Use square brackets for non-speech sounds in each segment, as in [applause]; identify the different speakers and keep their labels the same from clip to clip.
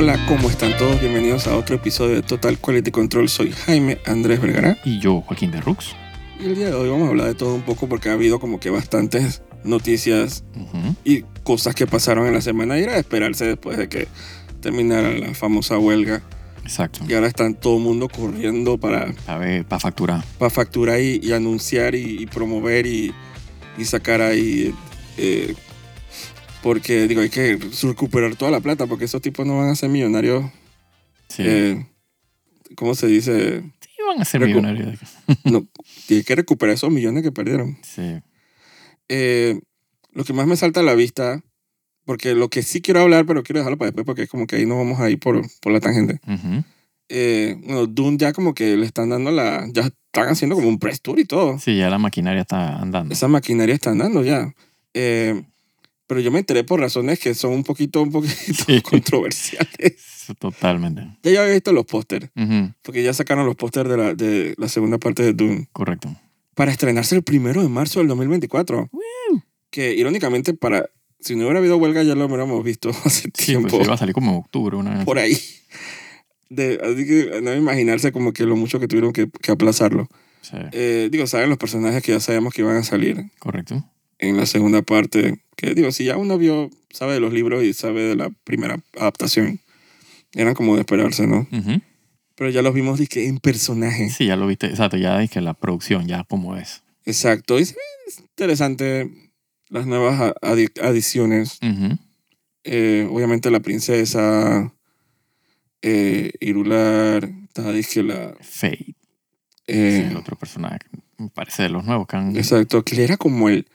Speaker 1: Hola, ¿cómo están todos? Bienvenidos a otro episodio de Total Quality Control. Soy Jaime Andrés Vergara
Speaker 2: Y yo, Joaquín de Rux.
Speaker 1: y el día de hoy vamos a hablar de todo un poco porque ha habido como que bastantes noticias y cosas que pasaron en la semana y era de esperarse después de que terminara la famosa huelga
Speaker 2: Exacto.
Speaker 1: y ahora están todo el mundo corriendo para,
Speaker 2: A ver, para facturar.
Speaker 1: para facturar y, y anunciar y, y promover y, y sacar ahí eh, porque digo hay que recuperar toda la plata porque esos tipos no van a ser millonarios
Speaker 2: Sí.
Speaker 1: eh, ¿cómo se dice?
Speaker 2: sí, van a ser
Speaker 1: recu-
Speaker 2: millonarios. [laughs]
Speaker 1: No, tiene que recuperar esos millones que perdieron.
Speaker 2: Sí.
Speaker 1: Eh, lo que más me salta a la vista, porque lo que sí quiero hablar, pero quiero dejarlo para después, porque es como que ahí no vamos a ir por, por la tangente.
Speaker 2: Ujú.
Speaker 1: Eh, bueno, Dune ya como que le están dando la... Ya están haciendo como un press tour y todo.
Speaker 2: Sí, ya la maquinaria está andando.
Speaker 1: Esa maquinaria está andando ya. Eh, pero yo me enteré por razones que son un poquito, un poquito [laughs]
Speaker 2: Sí. [laughs]
Speaker 1: controversiales.
Speaker 2: Totalmente.
Speaker 1: Ya yo había visto los pósters,
Speaker 2: Ujú.
Speaker 1: porque ya sacaron los pósters de la, de la segunda parte de Dune.
Speaker 2: Correcto.
Speaker 1: para estrenarse el primero de marzo del 2024. Que irónicamente, para si no hubiera habido huelga, ya lo hubiéramos visto [laughs] hace
Speaker 2: Sí,
Speaker 1: tiempo.
Speaker 2: pues iba a salir como en octubre. Una vez.
Speaker 1: por ahí. De, así que no imaginarse como que lo mucho que tuvieron que, que aplazarlo.
Speaker 2: Sí,
Speaker 1: Eh, digo, saben los personajes que ya sabemos que iban a salir
Speaker 2: correcto.
Speaker 1: En la segunda parte. Que digo, si ya uno vio, sabe de los libros y sabe de la primera adaptación, eran como de esperarse, ¿no?
Speaker 2: Ujú.
Speaker 1: Pero ya los vimos dizque, en personaje.
Speaker 2: Sí, ya lo viste. Exacto, ya que la producción, ya como es.
Speaker 1: Exacto. Y es interesante las nuevas adi- adiciones.
Speaker 2: Ujú.
Speaker 1: Eh, obviamente la princesa, eh, Irular, está dizque la...
Speaker 2: Fate,
Speaker 1: eh,
Speaker 2: sí, el otro personaje. Me parece de los nuevos que han.
Speaker 1: exacto, que era como el,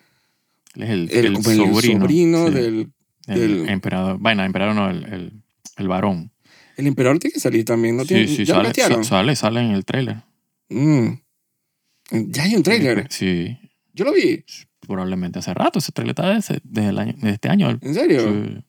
Speaker 2: Él es el,
Speaker 1: el,
Speaker 2: el
Speaker 1: como el
Speaker 2: sobrino, sí,
Speaker 1: del...
Speaker 2: del emperador. Bueno, emperador no, el, el, el varón.
Speaker 1: El emperador tiene que salir también, ¿no? Tiene,
Speaker 2: sí, sí,
Speaker 1: ¿Ya
Speaker 2: sale,
Speaker 1: metieron?
Speaker 2: sa- sale, sale en el tráiler.
Speaker 1: Mm. Ya hay un trailer.
Speaker 2: Sí,
Speaker 1: Yo lo vi.
Speaker 2: probablemente hace rato. Ese trailer está desde, desde el año, desde este año.
Speaker 1: ¿En serio?
Speaker 2: Sí.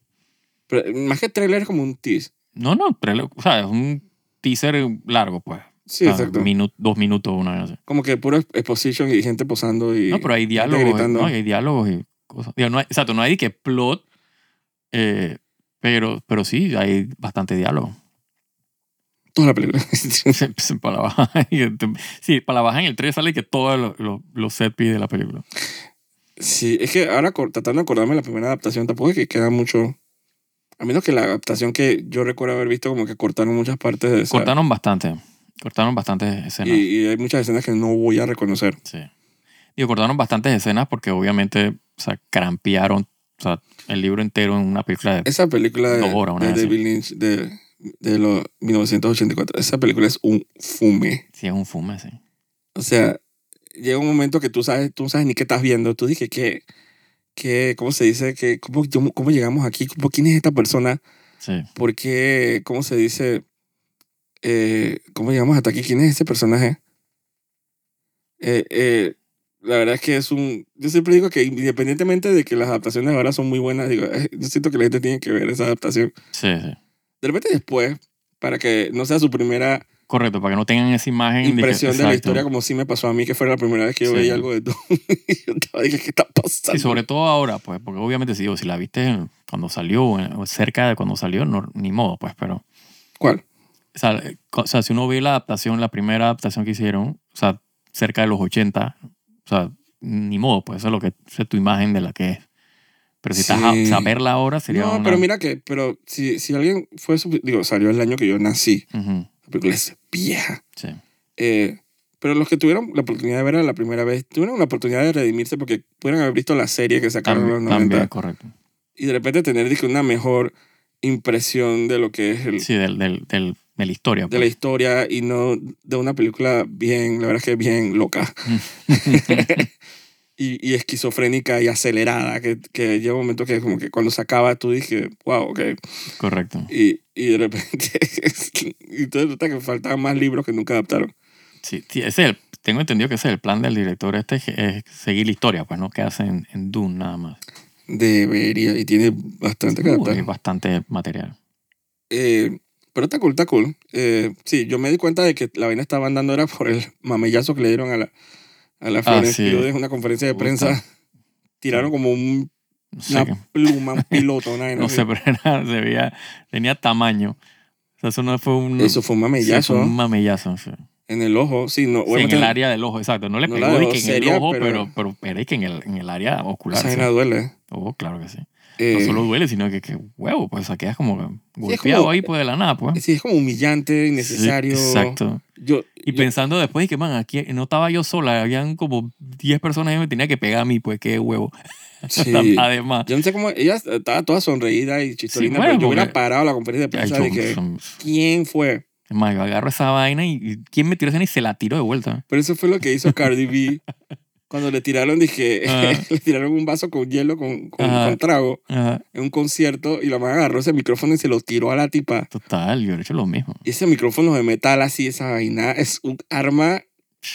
Speaker 1: Pero, más que trailer es como un tease.
Speaker 2: No, no, trailer, o sea, es un teaser largo, pues.
Speaker 1: Sí,
Speaker 2: Ah,
Speaker 1: exacto.
Speaker 2: minu- dos minutos, una vez así.
Speaker 1: Como que puro exposition y gente posando y...
Speaker 2: No, pero hay diálogos,
Speaker 1: gritando.
Speaker 2: ¿no? hay diálogos y cosas. Digo, no hay- exacto, no hay que plot, eh, pero, pero sí, hay bastante diálogo.
Speaker 1: Toda la película. [laughs]
Speaker 2: para la baja, [laughs] sí, para la baja en el 3 sale que todos los set piece de la película.
Speaker 1: Sí, es que ahora tratando de acordarme de la primera adaptación, tampoco es que queda mucho. A menos que la adaptación que yo recuerdo haber visto, como que cortaron muchas partes de esa.
Speaker 2: Cortaron bastante, cortaron bastantes
Speaker 1: y,
Speaker 2: escenas.
Speaker 1: y hay muchas escenas que no voy a reconocer.
Speaker 2: Sí. Digo, cortaron bastantes escenas porque obviamente, o sea, crampearon, o sea, el libro entero en una película de...
Speaker 1: Esa película de,
Speaker 2: Dos horas, una
Speaker 1: de. David Lynch de, de los 1984, esa película es un fume.
Speaker 2: Sí, es un fume, sí.
Speaker 1: O sea, llega un momento que tú sabes, tú no sabes ni qué estás viendo. Tú dije que, que ¿cómo se dice? Que, ¿cómo, cómo, llegamos aquí? ¿Cómo, ¿Quién es esta persona?
Speaker 2: Sí.
Speaker 1: ¿Por qué, cómo se dice? Eh, ¿Cómo llegamos hasta aquí? ¿Quién es ese personaje? Eh, eh, la verdad es que es un... Yo siempre digo que independientemente de que las adaptaciones ahora son muy buenas, digo, eh, yo siento que la gente tiene que ver esa adaptación.
Speaker 2: Sí, sí.
Speaker 1: De repente después, para que no sea su primera
Speaker 2: Correcto, para que no tengan esa imagen. de que-
Speaker 1: impresión de la
Speaker 2: exacto.
Speaker 1: historia como sí me pasó a mí, que fue la primera vez que yo
Speaker 2: Sí.
Speaker 1: veía algo de y [laughs] yo estaba, dije, ¿qué está pasando?
Speaker 2: Sí, sobre todo ahora, pues, porque obviamente si, digo, si la viste cuando salió, o cerca de cuando salió, no, ni modo, pues, pero...
Speaker 1: ¿Cuál?
Speaker 2: O sea, o sea, si uno ve la adaptación, la primera adaptación que hicieron, o sea, cerca de los 80, o sea, ni modo, pues eso es lo que es tu imagen de la que es. Pero si estás a,
Speaker 1: Sí.
Speaker 2: o sea, verla ahora sería
Speaker 1: No,
Speaker 2: una...
Speaker 1: pero mira que, pero si, si alguien fue, digo, salió el año que yo nací,
Speaker 2: Ujú,
Speaker 1: la película es vieja.
Speaker 2: sí,
Speaker 1: Eh, pero los que tuvieron la oportunidad de verla la primera vez, tuvieron una oportunidad de redimirse porque pudieron haber visto la serie que sacaron en los
Speaker 2: también,
Speaker 1: 90
Speaker 2: también, correcto.
Speaker 1: y de repente tener una mejor impresión de lo que es el,
Speaker 2: Sí, del, del, del- de la historia.
Speaker 1: de la
Speaker 2: pues.
Speaker 1: historia y no de una película bien, la verdad es que bien loca [laughs] [laughs] y, y esquizofrénica y acelerada, que, que llega un momento que como que cuando se acaba tú dije, wow, ok.
Speaker 2: correcto.
Speaker 1: Y, y de repente, [laughs] y entonces resulta que faltaban más libros que nunca adaptaron.
Speaker 2: Sí, sí, ese es el, tengo entendido que ese es el plan del director este, es, es seguir la historia, pues no quedarse en, en Dune nada más.
Speaker 1: Debería, y tiene bastante que adaptar.
Speaker 2: bastante material.
Speaker 1: Eh, pero está cool, está cool. Eh, sí, yo me di cuenta de que la vaina estaba andando era por el mamellazo que le dieron a la, a la
Speaker 2: Ah, sí.
Speaker 1: Una conferencia de prensa. Tiraron como un
Speaker 2: No sé,
Speaker 1: Una
Speaker 2: qué-
Speaker 1: pluma, un piloto, una [laughs] vaina
Speaker 2: no
Speaker 1: así.
Speaker 2: sé pero era- se veía, tenía tamaño. O sea, eso no fue un...
Speaker 1: Eso fue un
Speaker 2: sí,
Speaker 1: mamellazo
Speaker 2: fue un mamellazo. sí.
Speaker 1: en el ojo. Sí, no,
Speaker 2: Sí, en el área del ojo, exacto. No le
Speaker 1: no
Speaker 2: pegó de que en
Speaker 1: seria,
Speaker 2: el ojo,
Speaker 1: pero-
Speaker 2: pero, pero, pero es que en el, en el área ocular.
Speaker 1: esa
Speaker 2: sí.
Speaker 1: vaina duele.
Speaker 2: Oh, claro que sí.
Speaker 1: Eh,
Speaker 2: No solo duele, sino que, que huevo, pues o sea, quedas como golpeado
Speaker 1: como-
Speaker 2: ahí pues de la nada, pues.
Speaker 1: sí, es como humillante, innecesario.
Speaker 2: Sí, exacto.
Speaker 1: Yo,
Speaker 2: Y
Speaker 1: yo-
Speaker 2: pensando después de que, man, aquí no estaba yo sola, habían como 10 personas y me tenía que pegar a mí, pues qué huevo. [laughs]
Speaker 1: sí.
Speaker 2: Además.
Speaker 1: Yo no sé cómo. Ella estaba toda sonreída y chistolina,
Speaker 2: Sí, bueno,
Speaker 1: pero yo hubiera parado la conferencia de prensa de que. ¿Quién fue?
Speaker 2: más, yo agarro esa vaina y, y ¿quién me tiró esa y se la tiró de vuelta?
Speaker 1: Pero eso fue lo que hizo Cardi B [laughs] cuando le tiraron, dije, [laughs] le tiraron un vaso con hielo con, con,
Speaker 2: Ajá.
Speaker 1: con trago
Speaker 2: Ajá.
Speaker 1: en un concierto y la man agarró ese micrófono y se lo tiró a la tipa.
Speaker 2: Total, yo he hecho lo mismo.
Speaker 1: Y ese micrófono de metal así, esa vaina, es un arma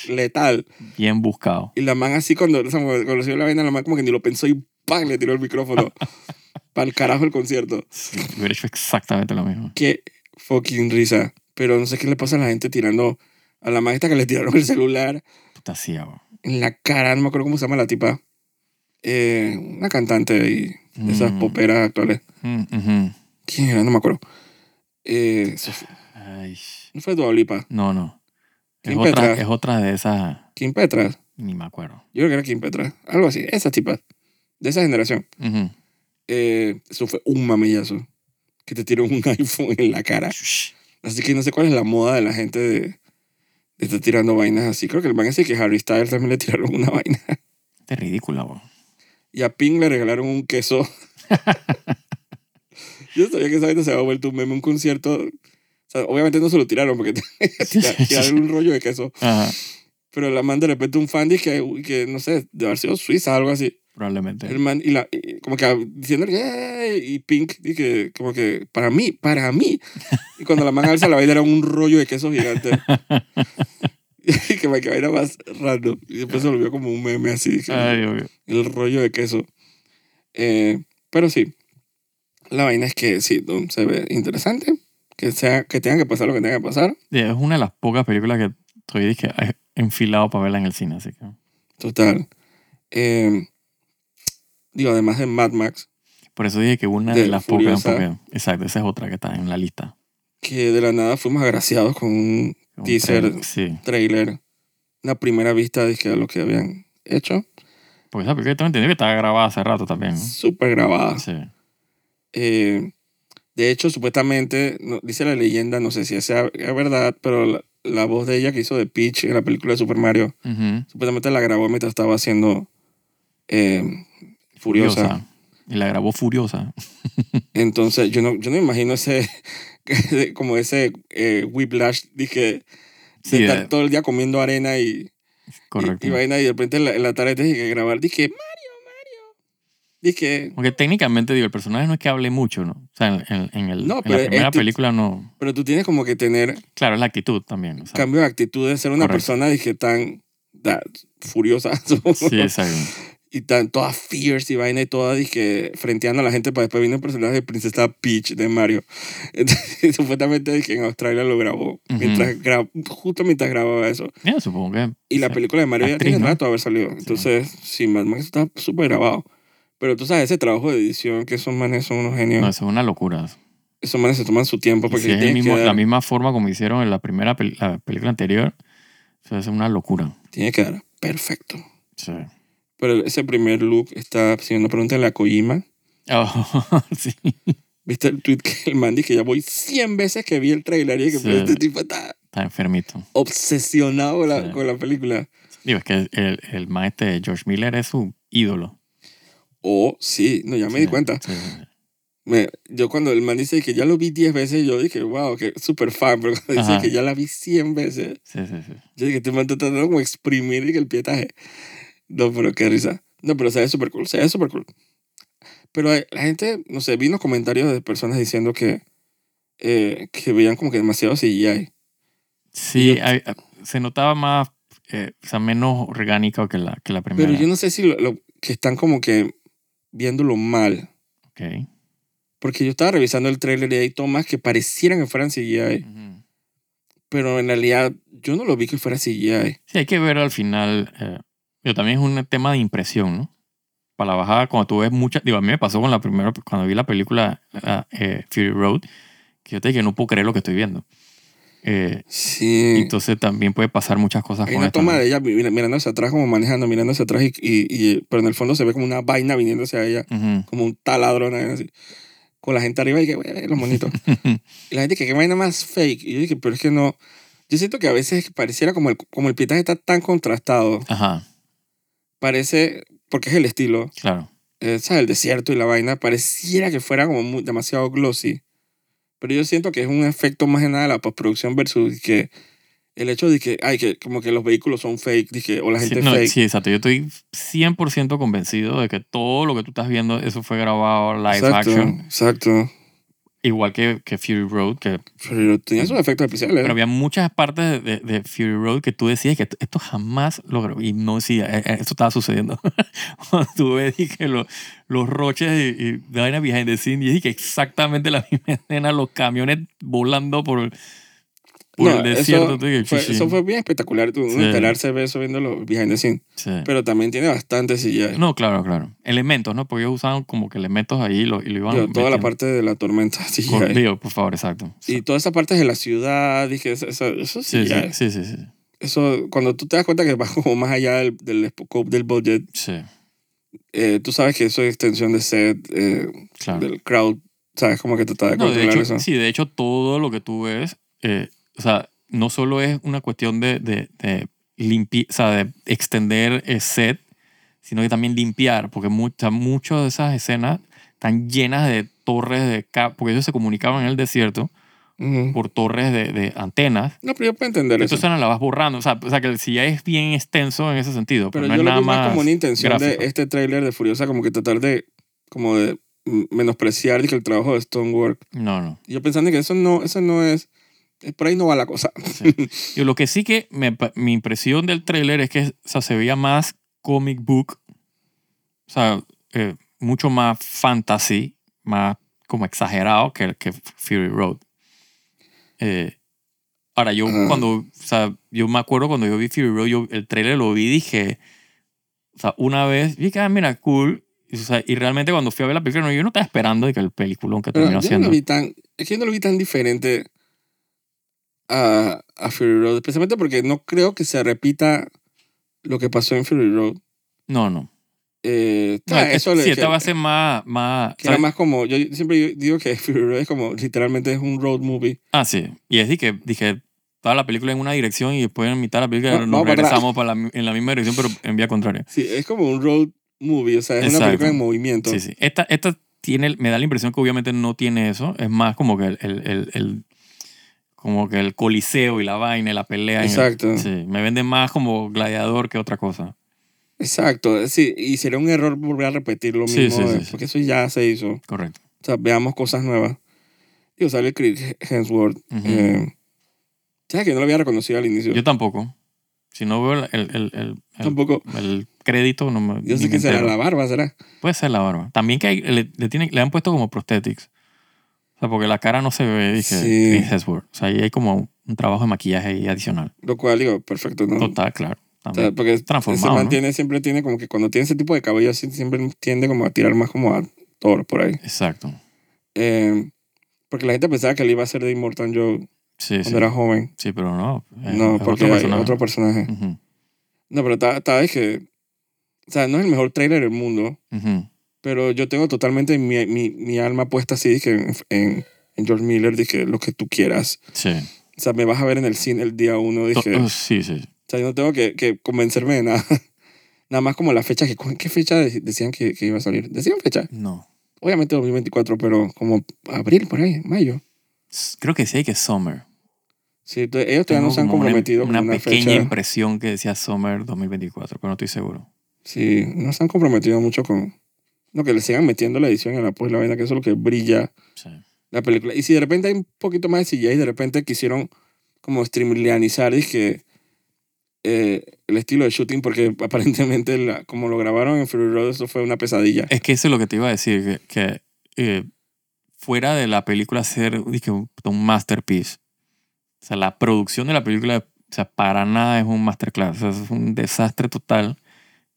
Speaker 1: letal.
Speaker 2: Bien buscado.
Speaker 1: Y la man así cuando, o sea, cuando recibió la vaina, la man como que ni lo pensó y ¡pam! le tiró el micrófono. [laughs] Para el carajo el concierto.
Speaker 2: Sí, yo hubiera hecho exactamente lo mismo.
Speaker 1: Qué fucking risa. Pero no sé qué le pasa a la gente tirando a la man esta que le tiraron el celular
Speaker 2: Puta sí.
Speaker 1: En la cara, no me acuerdo cómo se llama la tipa. Eh, una cantante ahí, de esas
Speaker 2: Mm.
Speaker 1: poperas actuales.
Speaker 2: Mm, ujú.
Speaker 1: ¿Quién era? No me acuerdo. Eh,
Speaker 2: Ay,
Speaker 1: no fue Dua Lipa.
Speaker 2: no, no. Es
Speaker 1: Kim
Speaker 2: otra, es otra de esas,
Speaker 1: Kim Petra.
Speaker 2: ni me acuerdo.
Speaker 1: Yo creo que era Kim Petra. Algo así. Esa tipa. De esa generación.
Speaker 2: Ujú.
Speaker 1: Eh, eso fue un mamillazo. Que te tiró un [laughs] iPhone en la cara. Así que no sé cuál es la moda de la gente de, estar tirando vainas así. Creo que el man ese que Harry Styles también le tiraron una [laughs] vaina.
Speaker 2: Es ridícula, bo.
Speaker 1: Y a Pink le regalaron un queso. [laughs] Yo sabía que esa vaina se había vuelto un meme, un concierto. O sea, obviamente no se lo tiraron porque [laughs] tiraron un rollo de queso.
Speaker 2: Ajá,
Speaker 1: Pero la man de repente un fan dice que, que, no sé, de haber sido Suiza, algo así.
Speaker 2: Probablemente.
Speaker 1: El man, y la, y como que diciendo, y Pink, dije, como que, para mí, para mí. Y cuando la man alza la vaina era un rollo de queso gigante. [laughs] y que me vaina más random. Y después se volvió como un meme así,
Speaker 2: Ay, mío.
Speaker 1: el rollo de queso. Eh, pero sí, la vaina es que sí, se ve interesante. Que, sea, que tenga que pasar lo que tenga que pasar.
Speaker 2: Sí, Es una de las pocas películas que estoy dije, enfilado para verla en el cine, así que.
Speaker 1: Total. Eh, digo, además de Mad Max,
Speaker 2: Por eso dije que una
Speaker 1: De
Speaker 2: de, las pocas. Exacto, esa es otra que está en la lista.
Speaker 1: que de la nada fuimos agraciados con un
Speaker 2: Un
Speaker 1: Teaser.
Speaker 2: trailer, Sí.
Speaker 1: trailer, una primera vista de lo que habían hecho.
Speaker 2: Porque esa película entendido que estaba grabada hace rato también. ¿no?
Speaker 1: Súper grabada.
Speaker 2: Sí.
Speaker 1: Eh, de hecho, supuestamente, no- dice la leyenda, no sé si sea es verdad, pero la, la voz de ella que hizo de Peach en la película de Super Mario, supuestamente la grabó mientras estaba haciendo eh, Furiosa.
Speaker 2: Y la grabó Furiosa. [laughs]
Speaker 1: Entonces, yo no, yo no me imagino ese, [laughs] como ese eh, whiplash, dije,
Speaker 2: Sí,
Speaker 1: estar
Speaker 2: eh,
Speaker 1: todo el día comiendo arena y,
Speaker 2: correcto.
Speaker 1: y, y vaina, y de repente en la, en la tarde dije que grabar, dije, Mario, Mario. Dije,
Speaker 2: Porque técnicamente, digo, el personaje no es que hable mucho, ¿no? O sea, en, en- en el,
Speaker 1: No,
Speaker 2: en la primera película no.
Speaker 1: pero tú tienes como que tener
Speaker 2: Claro, es la actitud también. o sea,
Speaker 1: cambio de actitud de ser una
Speaker 2: Correcto.
Speaker 1: persona dije tan da- furiosa [laughs]
Speaker 2: sí, exacto.
Speaker 1: Y tan toda fierce y vaina y toda dije frenteando a la gente para después viene el personaje de Princesa Peach de Mario [laughs] Entonces, supuestamente dije en Australia lo grabó mientras gra- justo mientras grababa eso
Speaker 2: Ya, supongo que.
Speaker 1: y la
Speaker 2: sí.
Speaker 1: película de Mario ya
Speaker 2: Actriz,
Speaker 1: tiene
Speaker 2: ¿no?
Speaker 1: rato de haber salido entonces sí Mad Max está súper grabado pero tú sabes ese trabajo de edición que esos manes son unos genios
Speaker 2: No, eso es una locura.
Speaker 1: esos manes se toman su tiempo porque
Speaker 2: si es mismo-
Speaker 1: que
Speaker 2: la
Speaker 1: dar,
Speaker 2: misma forma como hicieron en la primera pel- la película anterior, eso es una locura.
Speaker 1: tiene que dar perfecto
Speaker 2: Sí.
Speaker 1: Pero ese primer look está, si no pregúntale a Kojima,
Speaker 2: Oh, [laughs] sí.
Speaker 1: ¿viste el tweet que el man dice que ya voy 100 veces que vi el trailer y que
Speaker 2: Sí.
Speaker 1: este tipo está
Speaker 2: Está enfermito.
Speaker 1: obsesionado con la,
Speaker 2: Sí.
Speaker 1: con la película?
Speaker 2: Digo, es que el, el maestro de George Miller es su ídolo.
Speaker 1: O sí, no, ya me
Speaker 2: Sí,
Speaker 1: di cuenta. Me- yo cuando el man dice que ya lo vi 10 veces, yo dije, wow, que súper fan, pero cuando dice
Speaker 2: Ajá.
Speaker 1: que ya la vi 100 veces,
Speaker 2: Sí, sí, sí.
Speaker 1: yo dije, este man está tratando como exprimir el pietaje. No, pero qué risa. No, pero se ve súper cool, se ve súper cool. Pero hay- la gente, no sé, vi unos comentarios de personas diciendo que, eh, que veían como que demasiado CGI.
Speaker 2: Sí,
Speaker 1: Yo-
Speaker 2: hay- se notaba más, eh, o sea, menos orgánico que la, que la primera.
Speaker 1: Pero yo no sé si lo, lo- que están como que viéndolo mal.
Speaker 2: Ok.
Speaker 1: Porque yo estaba revisando el tráiler y hay tomas que parecieran que fueran CGI.
Speaker 2: Ujú.
Speaker 1: Pero en realidad yo no lo vi que fuera CGI.
Speaker 2: Sí, hay que ver al final. eh, pero también es un tema de impresión, ¿no? para la bajada, cuando tú ves muchas, digo, a mí me pasó con la primera, cuando vi la película la, eh, Fury Road, que yo te dije, no puedo creer lo que estoy viendo. Eh,
Speaker 1: Sí.
Speaker 2: entonces también puede pasar muchas cosas
Speaker 1: Hay
Speaker 2: con
Speaker 1: una toma de ella mir- mirando hacia atrás, como manejando, mirando hacia atrás, y, y, y- pero en el fondo se ve como una vaina viniendo hacia ella,
Speaker 2: Ujú.
Speaker 1: como un taladro, así, con la gente arriba y que, "Güey, los monitos. [laughs] y la gente que qué vaina más fake. Y yo dije, pero es que no. Yo siento que a veces pareciera como el, como el pitaje está tan contrastado,
Speaker 2: Ajá,
Speaker 1: parece, porque es el estilo,
Speaker 2: claro.
Speaker 1: eh, ¿sabes? El desierto y la vaina, pareciera que fuera como muy- demasiado glossy. Pero yo siento que es un efecto más de nada de la postproducción versus que el hecho de que, ay, que como que los vehículos son fake, dije, o la gente
Speaker 2: Sí, no,
Speaker 1: fake.
Speaker 2: sí, exacto. Yo estoy 100% convencido de que todo lo que tú estás viendo, eso fue grabado live
Speaker 1: exacto,
Speaker 2: action.
Speaker 1: exacto.
Speaker 2: Igual que, que Fury Road, que
Speaker 1: Pero tenía sus efectos especiales.
Speaker 2: Pero había muchas partes de, de- Fury Road que tú decías que esto, jamás logró. Y no decía, eh, eh, esto estaba sucediendo. [laughs] Cuando tú ves y que lo- los roches y, y de vaina behind the scene, y que exactamente la misma [laughs] escena, los camiones volando por, por
Speaker 1: No,
Speaker 2: el desierto.
Speaker 1: eso
Speaker 2: dices,
Speaker 1: fue, eso fue bien espectacular. Tú,
Speaker 2: Sí.
Speaker 1: enterarse de eso viendo los behind the scenes.
Speaker 2: Sí.
Speaker 1: Pero también tiene bastante CGI.
Speaker 2: No, claro, claro. Elementos, ¿no? Porque ellos usaban como que elementos ahí y lo, y lo iban
Speaker 1: Digo, toda la parte de la tormenta [laughs] CGI.
Speaker 2: Por, digo, por favor, exacto.
Speaker 1: Y todas esas partes de la ciudad, dije, eso, eso,
Speaker 2: Sí, sí, sí, sí, sí.
Speaker 1: Eso, cuando tú te das cuenta que va como más allá del, del scope del budget,
Speaker 2: Sí,
Speaker 1: eh, tú sabes que eso es extensión de set, eh,
Speaker 2: claro.
Speaker 1: del crowd, sabes como que tratar de
Speaker 2: No, de hecho,
Speaker 1: eso.
Speaker 2: sí, de hecho, todo lo que tú ves, eh, o sea, no solo es una cuestión de, de, de o sea, de extender el set, sino que también limpiar, porque muchas muchas de esas escenas están llenas de torres de ca- porque ellos se comunicaban en el desierto por torres de, de antenas.
Speaker 1: No, pero yo puedo entender eso.
Speaker 2: Entonces la vas borrando. O sea, o sea, que el CGI es bien extenso en ese sentido. Pero,
Speaker 1: Pero
Speaker 2: no
Speaker 1: yo
Speaker 2: es
Speaker 1: lo
Speaker 2: nada
Speaker 1: vi más como una intención
Speaker 2: gráfico.
Speaker 1: de este tráiler de Furiosa, como que tratar de, como de menospreciar el trabajo de Stonework.
Speaker 2: No, no.
Speaker 1: Yo pensando que eso no, eso no es, por ahí no va la cosa.
Speaker 2: Yo lo que sí que me, mi impresión del tráiler es que o sea, se veía más comic book, o sea, eh, mucho más fantasy, más como exagerado que, que Fury Road. Eh, ahora, yo
Speaker 1: Ajá.
Speaker 2: cuando, o sea, yo me acuerdo cuando yo vi Fury Road, yo el tráiler lo vi y dije, o sea, una vez, dije, ah, mira, cool. Y, o sea, y realmente cuando fui a ver la película, no, yo no estaba esperando de que el peliculón que terminó
Speaker 1: no
Speaker 2: siendo.
Speaker 1: vi tan, es que yo no lo vi tan diferente a, a Fury Road, especialmente porque no creo que se repita lo que pasó en Fury Road.
Speaker 2: No, no.
Speaker 1: Eh,
Speaker 2: No, es-
Speaker 1: eso le-
Speaker 2: sí,
Speaker 1: que,
Speaker 2: esta va a ser más... más
Speaker 1: que era más como, yo siempre digo que [laughs] Fury Road es como, literalmente es un road movie.
Speaker 2: Ah, sí. Y es de que dije, toda la película en una dirección y después en mitad de la película
Speaker 1: No,
Speaker 2: nos
Speaker 1: vamos para
Speaker 2: regresamos para la- en la misma dirección, pero en vía contraria.
Speaker 1: Sí, es como un road movie, o sea, es una
Speaker 2: Exacto.
Speaker 1: película en movimiento.
Speaker 2: Sí, sí. Esta, esta tiene, me da la impresión que obviamente no tiene eso. Es más como que el, el, el- el- como que el coliseo y la vaina y la pelea. en el-
Speaker 1: Exacto.
Speaker 2: sí, me vende más como gladiador que otra cosa.
Speaker 1: Exacto, sí, y sería un error volver a repetir lo
Speaker 2: Sí,
Speaker 1: mismo,
Speaker 2: sí,
Speaker 1: de-
Speaker 2: sí, sí.
Speaker 1: porque eso ya se hizo.
Speaker 2: Correcto.
Speaker 1: O sea, veamos cosas nuevas. Digo, sale Chris Hemsworth.
Speaker 2: Ujú.
Speaker 1: eh, ¿Sabes que no lo había reconocido al inicio?
Speaker 2: Yo tampoco. Si no veo el, el, el,
Speaker 1: Tampoco.
Speaker 2: el crédito, no me.
Speaker 1: Yo sé que será la barba, ¿será?
Speaker 2: Puede ser la barba. También que hay- le, le, tiene- le han puesto como prosthetics. O sea, porque la cara no se ve, dije,
Speaker 1: Sí.
Speaker 2: Chris Hemsworth. O sea, ahí hay como un, un trabajo de maquillaje ahí adicional.
Speaker 1: Lo cual, digo, perfecto, ¿no?
Speaker 2: Total, claro.
Speaker 1: O sea,
Speaker 2: También.
Speaker 1: porque se
Speaker 2: transformado, ¿no?
Speaker 1: mantiene, siempre tiene como que cuando tiene ese tipo de cabello siempre tiende como a tirar más como a Thor por ahí.
Speaker 2: Exacto.
Speaker 1: Eh, porque la gente pensaba que él iba a ser de Immortal Joe
Speaker 2: Sí,
Speaker 1: cuando
Speaker 2: sí.
Speaker 1: era joven.
Speaker 2: Sí, pero no.
Speaker 1: no,
Speaker 2: es
Speaker 1: porque
Speaker 2: otro personaje.
Speaker 1: otro personaje.
Speaker 2: Ujú,
Speaker 1: No, pero está, está es que... O sea, no es el mejor trailer del mundo,
Speaker 2: ujú.
Speaker 1: Pero yo tengo totalmente mi, mi, mi alma puesta así dije, en, en, en George Miller, dije, lo que tú quieras.
Speaker 2: Sí.
Speaker 1: O sea, me vas a ver en el cine el día uno,
Speaker 2: To-
Speaker 1: dije...
Speaker 2: uh, sí, sí.
Speaker 1: O sea, yo no tengo que, que convencerme de nada. [laughs] Nada más como la fecha, que, ¿qué fecha de- decían que, que iba a salir? Decían fecha.
Speaker 2: No.
Speaker 1: Obviamente 2024, pero como abril, por ahí, mayo.
Speaker 2: Creo que sí que Summer.
Speaker 1: Sí, ellos todavía no
Speaker 2: Tengo
Speaker 1: se han
Speaker 2: una-
Speaker 1: comprometido
Speaker 2: Una,
Speaker 1: con una
Speaker 2: pequeña
Speaker 1: fecha.
Speaker 2: impresión que decía Summer 2024, pero no estoy seguro.
Speaker 1: Sí, no se han comprometido mucho con... No, que le sigan metiendo la edición en la pues la vaina, que eso es lo que brilla
Speaker 2: Sí.
Speaker 1: la película. Y si de repente hay un poquito más de CGI y de repente quisieron como streamlinear, dije, eh, el estilo de shooting, porque [laughs] aparentemente la- como lo grabaron en Fury Road, eso fue una pesadilla.
Speaker 2: Es que eso es lo que te iba a decir, que, que, eh, fuera de la película ser dije, un, un masterpiece, o sea, la producción de la película, o sea, para nada es un masterclass, o sea, es un desastre total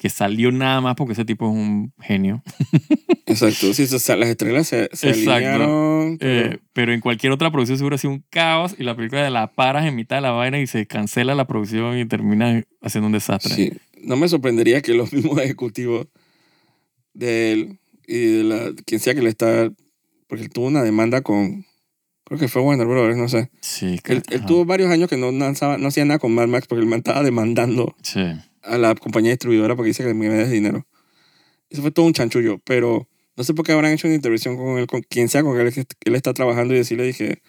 Speaker 2: que salió nada más porque ese tipo es un genio. [laughs]
Speaker 1: Exacto. Sí, o sea, las estrellas se, se
Speaker 2: Exacto.
Speaker 1: alinearon. pero-
Speaker 2: Eh, pero en cualquier otra producción seguro ha sido un caos y la película de la paras en mitad de la vaina y se cancela la producción y termina haciendo un desastre.
Speaker 1: Sí, no me sorprendería que los [laughs] mismos ejecutivos de él y de la, quien sea que le está, porque él tuvo una demanda con, creo que fue Warner Brothers, no sé.
Speaker 2: Sí,
Speaker 1: Él, tuvo varios años que no, lanzaba, no hacía nada con Mad Max porque el man estaba demandando
Speaker 2: Sí.
Speaker 1: A la compañía distribuidora porque dice que me des dinero. Eso fue todo un chanchullo, pero no sé por qué habrán hecho una intervención con él, con quien sea con él, que él está trabajando y decirle, dije,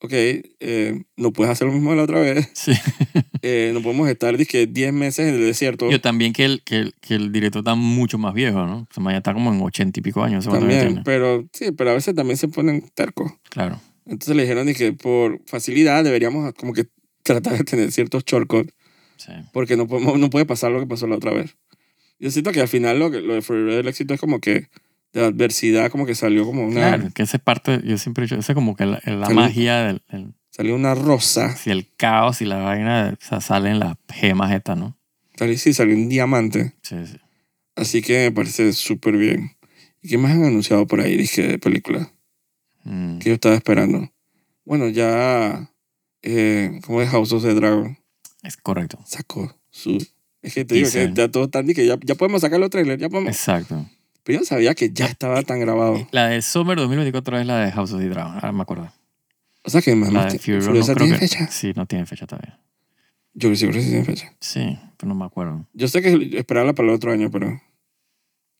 Speaker 1: ok, eh, no puedes hacer lo mismo de la otra vez,
Speaker 2: Sí. [laughs]
Speaker 1: eh, no podemos estar, dije, 10 meses en el desierto.
Speaker 2: Yo también que el, que, el, que el director está mucho más viejo, ¿no? O sea, ya está como en ochenta y pico años.
Speaker 1: También, pero sí, pero a veces también se ponen tercos.
Speaker 2: Claro.
Speaker 1: Entonces le dijeron que por facilidad deberíamos como que tratar de tener ciertos shortcuts
Speaker 2: Sí.
Speaker 1: porque no, podemos, no puede pasar lo que pasó la otra vez. Yo siento que al final lo, que, lo de Forever del éxito es como que de adversidad como que salió como una,
Speaker 2: Claro, que esa es parte, yo siempre he dicho, esa es como que la, la
Speaker 1: Salud.
Speaker 2: magia del, del-
Speaker 1: salió una rosa.
Speaker 2: si el caos y la vaina, o sea, salen las gemas estas, ¿no?
Speaker 1: Salió, sí, salió un diamante.
Speaker 2: Sí, sí.
Speaker 1: Así que me parece súper bien. ¿Y qué más han anunciado por ahí, dije, de película?
Speaker 2: Mm.
Speaker 1: Que yo estaba esperando. Bueno, ya... Eh, como es House of the Dragon.
Speaker 2: Es correcto.
Speaker 1: sacó su... Es que te digo que ya todo tan que ya, ya podemos sacar los trailers, ya podemos...
Speaker 2: Exacto.
Speaker 1: Pero yo no sabía que ya estaba tan grabado.
Speaker 2: La de Summer 2024 es la de House of the Dragon, ahora me acuerdo.
Speaker 1: O sea que más
Speaker 2: La de no creo
Speaker 1: tiene
Speaker 2: que...
Speaker 1: fecha.
Speaker 2: Sí, no tiene fecha todavía.
Speaker 1: Yo creo que sí tiene fecha.
Speaker 2: Sí, pero no me acuerdo.
Speaker 1: Yo sé que esperarla para el otro año, pero...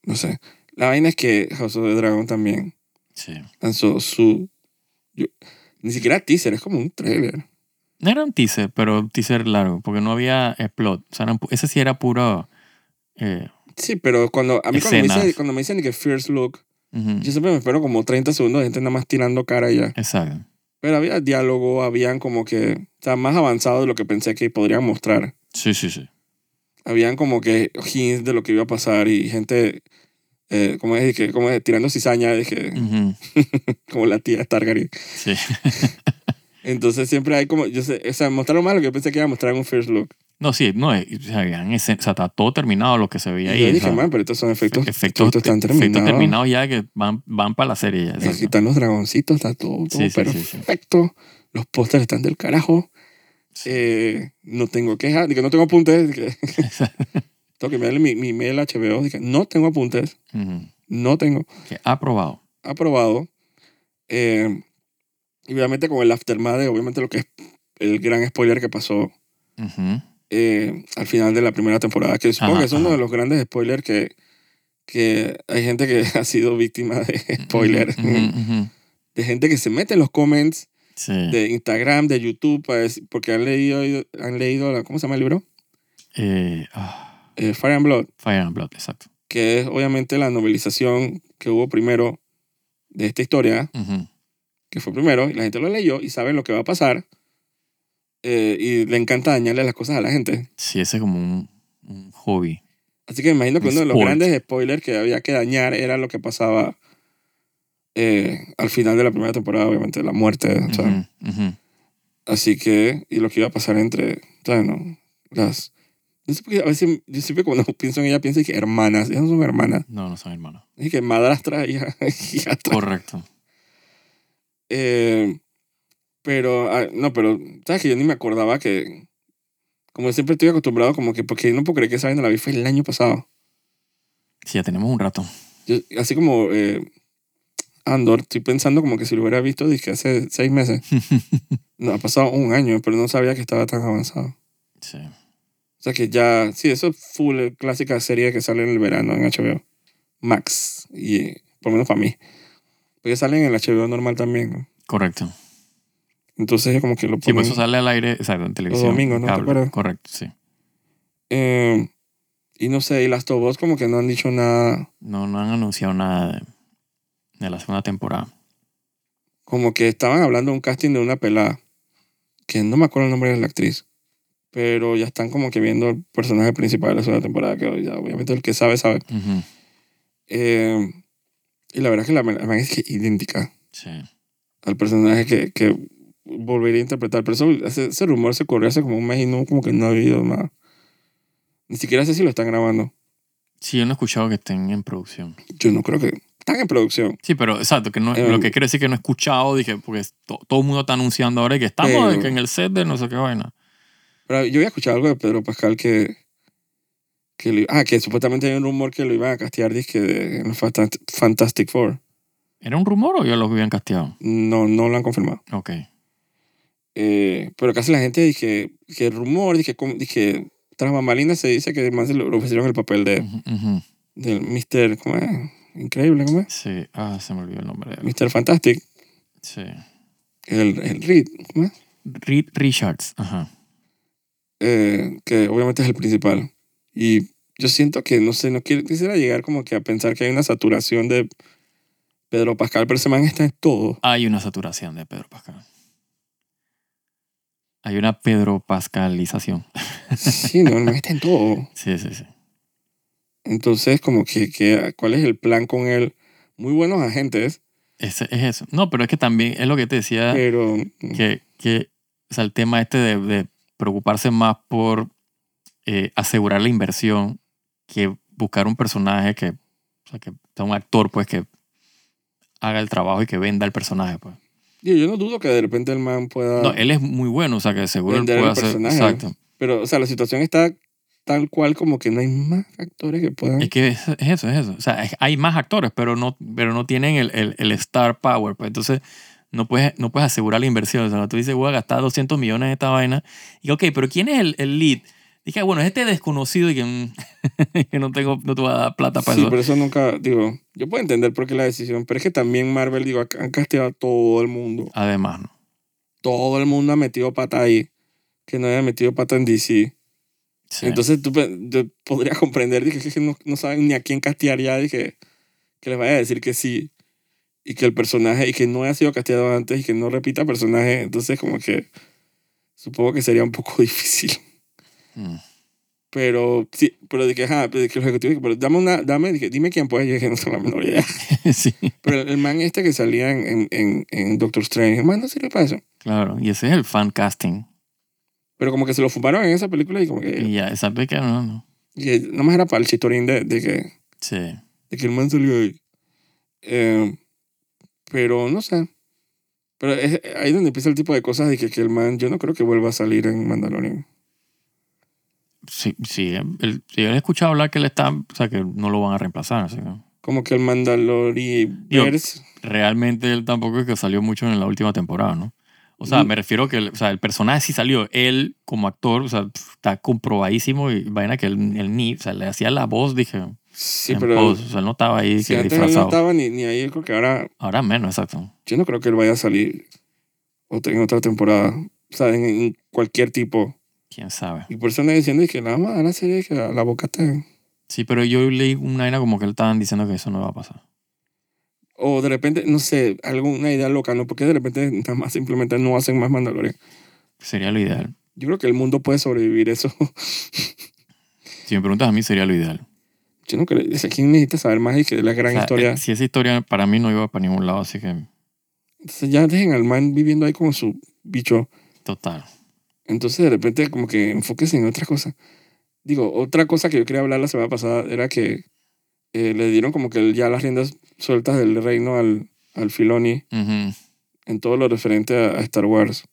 Speaker 1: No sé. La vaina es que House of the Dragon también
Speaker 2: Sí.
Speaker 1: lanzó su... yo- ni siquiera teaser, es como un trailer.
Speaker 2: No era un teaser, pero un teaser largo, porque no había eh, plot. O sea, eran pu- ese sí era puro... eh,
Speaker 1: Sí, pero cuando a mí cuando me,
Speaker 2: Escenas.
Speaker 1: dice, cuando me dicen que First Look, yo siempre me espero como 30 segundos de gente nada más tirando cara ya.
Speaker 2: Exacto.
Speaker 1: Pero había diálogo, habían como que... O sea, más avanzado de lo que pensé que podrían mostrar.
Speaker 2: Sí, sí, sí.
Speaker 1: habían como que hints de lo que iba a pasar y gente eh, como es que como es, tirando cizaña dije
Speaker 2: Ujú, [laughs]
Speaker 1: como la tía Targaryen
Speaker 2: Sí. [laughs]
Speaker 1: entonces siempre hay como yo sé o sea mostraron más lo que yo pensé que iba a mostrar en un first look
Speaker 2: No, sí, no, o sea, habían o sea, está todo terminado lo que se veía
Speaker 1: y
Speaker 2: ahí.
Speaker 1: yo
Speaker 2: o
Speaker 1: dije
Speaker 2: sea,
Speaker 1: man pero estos son efectos
Speaker 2: efectos,
Speaker 1: estos están
Speaker 2: efectos
Speaker 1: terminados
Speaker 2: terminados ya que van, van para la serie. Ya,
Speaker 1: aquí están los dragoncitos está todo, todo
Speaker 2: Sí, sí, sí, sí.
Speaker 1: perfecto los pósters están del carajo eh, no tengo quejas que no tengo apuntes dije, [laughs] tengo que enviarle mi, mi mail a HBO dije no tengo apuntes
Speaker 2: Ujú.
Speaker 1: no tengo
Speaker 2: Que aprobado.
Speaker 1: aprobado. Eh, y obviamente con el aftermath de obviamente lo que es el gran spoiler que pasó
Speaker 2: Ujú.
Speaker 1: eh, al final de la primera temporada, que supongo
Speaker 2: Ajá,
Speaker 1: que es uno
Speaker 2: ajá.
Speaker 1: de los grandes spoilers que, que hay gente que [laughs] ha sido víctima de spoiler,
Speaker 2: Ujú, ujú.
Speaker 1: de gente que se mete en los comments
Speaker 2: Sí.
Speaker 1: de Instagram, de YouTube, porque han leído, han leído la- ¿cómo se llama el libro?
Speaker 2: Eh, ah,
Speaker 1: Eh, Fire and Blood,
Speaker 2: Fire and Blood, exacto.
Speaker 1: que es obviamente la novelización que hubo primero de esta historia. Que fue primero, y la gente lo leyó y saben lo que va a pasar. eh, y le encanta dañarle las cosas a la gente.
Speaker 2: Sí, ese es como un, un hobby.
Speaker 1: Así que me imagino que
Speaker 2: Un
Speaker 1: uno de los grandes spoilers que había que dañar era lo que pasaba eh, al final de la primera temporada, obviamente, la muerte. o sea,
Speaker 2: Ujú, ujú.
Speaker 1: Así que, y lo que iba a pasar entre, ¿sabes? No? Las. No sé por qué a veces, yo siempre cuando [laughs] pienso en ella pienso que hermanas, ellas no son hermanas.
Speaker 2: No, no son hermanos.
Speaker 1: Y que madrastra y hijastra. [laughs]
Speaker 2: Correcto.
Speaker 1: Eh, pero, ah, no, pero, ¿sabes que Yo ni me acordaba que, como siempre estoy acostumbrado, como que, porque no puedo creer que esa vaina la vi fue el año pasado.
Speaker 2: Sí, ya tenemos un rato.
Speaker 1: Yo, así como eh, Andor, estoy pensando como que si lo hubiera visto dije, hace seis meses. [laughs] No, ha pasado un año, pero no sabía que estaba tan avanzado.
Speaker 2: sí.
Speaker 1: O sea que ya, sí, eso es full clásica serie que sale en el verano en HBO. Max, y por lo menos para mí. Porque salen en el HBO normal también. ¿no?
Speaker 2: Correcto.
Speaker 1: Entonces como que lo
Speaker 2: Sí,
Speaker 1: ponen...
Speaker 2: pues eso sale al aire, exacto, en televisión.
Speaker 1: domingos, ¿no? ¿Te
Speaker 2: cable.
Speaker 1: acuerdas?
Speaker 2: Correcto, sí.
Speaker 1: Eh, y no sé, y las Tobos como que no han dicho nada.
Speaker 2: No, no han anunciado nada de, de la segunda temporada.
Speaker 1: Como que estaban hablando de un casting de una pelada. Que no me acuerdo el nombre de la actriz. Pero ya están como que viendo el personaje principal de la segunda temporada. Que ya obviamente el que sabe, sabe. Eh, y la verdad es que la man es que idéntica
Speaker 2: Sí.
Speaker 1: al personaje que, que volvería a interpretar. Pero eso, ese, ese rumor se corrió hace como un mes y no, como que no ha habido nada. Ni siquiera sé si lo están grabando.
Speaker 2: Sí, yo no he escuchado que estén en producción.
Speaker 1: Yo no creo que están en producción.
Speaker 2: Sí, pero exacto, que no,
Speaker 1: Eh,
Speaker 2: lo que quiere decir que no he escuchado, dije, porque to- todo el mundo está anunciando ahora que estamos
Speaker 1: Eh,
Speaker 2: que en el set de no sé qué vaina.
Speaker 1: Pero yo había escuchado algo de Pedro Pascal que, que lo- ah, que supuestamente hay un rumor que lo iban a castear disque de, en Fantastic Four.
Speaker 2: ¿Era un rumor o ya lo habían casteado?
Speaker 1: No, no lo han confirmado.
Speaker 2: Ok.
Speaker 1: Eh, pero casi la gente dije que rumor, dije, como- dije tras bambalinas se dice que además lo, lo ofrecieron el papel de,
Speaker 2: Ujú, ujú.
Speaker 1: del Mr. ¿cómo es? Increíble, ¿cómo es?
Speaker 2: Sí. Ah, se me olvidó el nombre de él.
Speaker 1: Mr. Fantastic,
Speaker 2: Sí.
Speaker 1: el, el Reed, ¿cómo es?
Speaker 2: Reed Richards. Ajá.
Speaker 1: Eh, que obviamente es el principal. Y yo siento que, no sé, no quiero, quisiera llegar como que a pensar que hay una saturación de Pedro Pascal, pero ese man está en todo.
Speaker 2: Hay una saturación de Pedro Pascal. Hay una Pedro Pascalización.
Speaker 1: Sí, no, el man está en todo. [laughs]
Speaker 2: Sí, sí, sí.
Speaker 1: Entonces, como que, que, ¿cuál es el plan con él? Muy buenos agentes,
Speaker 2: Ese- es eso. No, pero es que también es lo que te decía,
Speaker 1: pero
Speaker 2: que, que o sea, el tema este de, de preocuparse más por eh, asegurar la inversión que buscar un personaje que, o sea, que sea un actor, pues, que haga el trabajo y que venda el personaje, pues.
Speaker 1: digo, yo no dudo que de repente el man pueda...
Speaker 2: No, él es muy bueno, o sea, que seguro él puede hacer...
Speaker 1: personaje.
Speaker 2: Exacto.
Speaker 1: Pero, o sea, la situación está tal cual como que no hay más actores que puedan...
Speaker 2: Es que es, es eso, es eso. O sea, es- hay más actores, pero no, pero no tienen el, el, el star power. Pues entonces no puedes, no puedes asegurar la inversión. O sea, tú dices, voy a gastar 200 millones en esta vaina. Y ok, pero ¿quién es el, el lead? Dije, bueno, es este desconocido y que, mm, [laughs] que no, tengo, no te voy a dar plata para
Speaker 1: Sí,
Speaker 2: eso.
Speaker 1: pero eso nunca, digo, yo puedo entender por qué la decisión, pero es que también Marvel, digo, han casteado a todo el mundo.
Speaker 2: Además, ¿no?
Speaker 1: Todo el mundo ha metido pata ahí, que no haya metido pata en DC.
Speaker 2: Sí.
Speaker 1: Entonces tú yo podría comprender, dije, que no, no saben ni a quién castear ya, dije, que les vaya a decir que sí. Y que el personaje, y que no haya sido casteado antes y que no repita personaje, entonces como que supongo que sería un poco [laughs] difícil.
Speaker 2: Mm.
Speaker 1: Pero sí, pero que, ajá, de que el ejecutivo, dije, pero dame una, dame, dije, dime quién puede, yo dije, no sé la menor idea. [laughs]
Speaker 2: sí,
Speaker 1: Pero el, el man este que salía en, en, en, Doctor Strange, el man no sirve para eso.
Speaker 2: claro. Y ese es el fan casting.
Speaker 1: Pero como que se lo fumaron en esa película y como que,
Speaker 2: Y ya, exacto que no, no.
Speaker 1: y nomás era para el chitorín de, de que,
Speaker 2: Sí.
Speaker 1: de que el man salió ahí. Eh, pero no sé. Pero es ahí donde empieza el tipo de cosas de que, que el man, yo no creo que vuelva a salir en Mandalorian.
Speaker 2: Sí, sí, él, sí, él he escuchado hablar que él está, o sea, que no lo van a reemplazar. Así que
Speaker 1: Como que el Mandaloriverse.
Speaker 2: realmente él tampoco es que salió mucho en la última temporada, ¿no? O sea,
Speaker 1: Mm.
Speaker 2: me refiero que el, o sea, el personaje sí salió. Él, como actor, o sea, está comprobadísimo y vaina que él, él ni, o sea, le hacía la voz, dije,
Speaker 1: Sí, pero
Speaker 2: post, o sea, él no estaba ahí
Speaker 1: si
Speaker 2: que
Speaker 1: antes él no
Speaker 2: disfrazado.
Speaker 1: estaba ni, ni ahí, creo que ahora,
Speaker 2: Ahora menos, exacto.
Speaker 1: yo no creo que él vaya a salir otra- en otra temporada. O sea, en, en cualquier tipo.
Speaker 2: Quién sabe.
Speaker 1: Y por eso ando diciendo que nada más a la serie que la, la boca está.
Speaker 2: Sí, pero yo leí una vaina como que él estaban diciendo que eso no va a pasar.
Speaker 1: O de repente, no sé, alguna idea loca, ¿no? Porque de repente nada más simplemente no hacen más Mandalorian.
Speaker 2: Sería lo ideal.
Speaker 1: Yo creo que el mundo puede sobrevivir eso. [laughs]
Speaker 2: Si me preguntas a mí, sería lo ideal.
Speaker 1: Yo no creo. ¿quién necesita saber más y que la gran
Speaker 2: O sea,
Speaker 1: historia?
Speaker 2: eh, si esa historia para mí no iba para ningún lado, así que
Speaker 1: Entonces ya dejen al man viviendo ahí como su bicho.
Speaker 2: total.
Speaker 1: Entonces de repente como que enfóquese en otra cosa. Digo, otra cosa que yo quería hablar la semana pasada era que eh, le dieron como que ya las riendas sueltas del reino al, al Filoni en todo lo referente a, a Star Wars.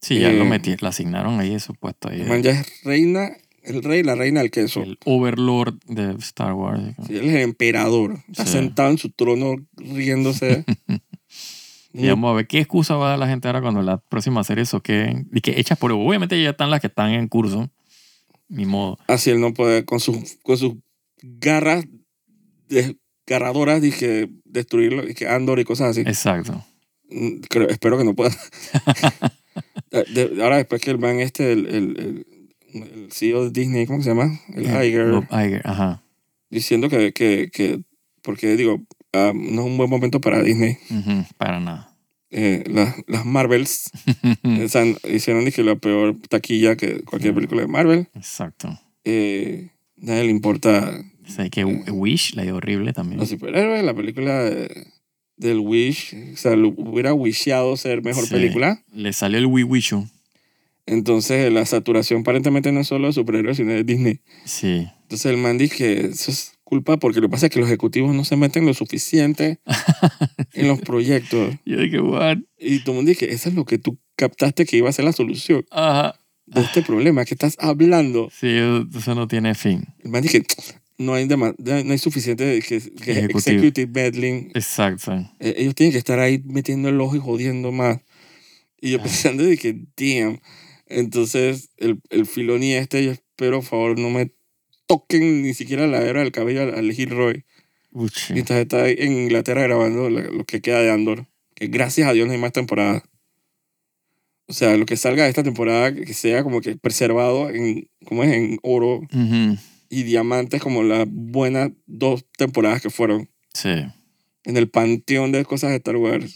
Speaker 2: Sí, ya lo
Speaker 1: Eh,
Speaker 2: metí, le asignaron ahí ese puesto ahí.
Speaker 1: Man ya es reina, el rey, la reina del queso.
Speaker 2: El overlord de Star Wars.
Speaker 1: Sí, él es el emperador. Está
Speaker 2: Sí.
Speaker 1: sentado en su trono riéndose. [laughs]
Speaker 2: Y vamos a ver qué excusa va a dar la gente ahora cuando la próxima serie soqueen. Y que hechas por Obviamente ya están las que están en curso. Ni modo.
Speaker 1: Así él no puede, con sus, con sus garras desgarradoras, dije, destruirlo, y que Andor y cosas así.
Speaker 2: Exacto.
Speaker 1: Mm, Creo, espero que no pueda. De- [laughs] de- ahora, después que el man este, el, el, el, el CEO de Disney, ¿cómo se llama? El Iger,
Speaker 2: Bob Iger, ajá.
Speaker 1: diciendo que, que, que porque digo, ah, no es un buen momento para Disney.
Speaker 2: Para nada.
Speaker 1: Eh, las, las Marvels [laughs] sea, hicieron dije, la peor taquilla que cualquier película de Marvel.
Speaker 2: Exacto.
Speaker 1: Eh, nadie le importa
Speaker 2: O sea, que Wish la dio horrible también.
Speaker 1: los superhéroes. La película de- del Wish, o sea, lo hubiera wisheado ser mejor
Speaker 2: Sí.
Speaker 1: película.
Speaker 2: Le salió el Wii Wishu.
Speaker 1: Entonces, la saturación aparentemente no es solo de superhéroes, sino de Disney.
Speaker 2: Sí.
Speaker 1: Entonces el man dice que eso es culpa porque lo que pasa es que los ejecutivos no se meten lo suficiente [laughs] en los proyectos.
Speaker 2: Yo dije, what?
Speaker 1: Y todo el mundo dice, eso es lo que tú captaste que iba a ser la solución
Speaker 2: Ajá.
Speaker 1: de este problema que estás hablando.
Speaker 2: Sí, eso no tiene fin.
Speaker 1: El man dice, no hay, no hay suficiente que, que
Speaker 2: Ejecutivo.
Speaker 1: executive meddling.
Speaker 2: Exacto.
Speaker 1: Eh, ellos tienen que estar ahí metiendo el ojo y jodiendo más. Y yo
Speaker 2: Ah.
Speaker 1: pensando que, damn. Entonces, el, el Filoni este, yo espero, por favor, no me toquen ni siquiera la era del cabello al, al.
Speaker 2: Uchi.
Speaker 1: Mientras está ahí en Inglaterra grabando la- lo que queda de Andor. Que gracias a Dios no hay más temporadas. O sea, lo que salga de esta temporada, que sea como que preservado en, como es, en oro
Speaker 2: Ujú.
Speaker 1: y diamantes, como las buenas dos temporadas que fueron
Speaker 2: Sí.
Speaker 1: en el panteón de cosas de Star Wars.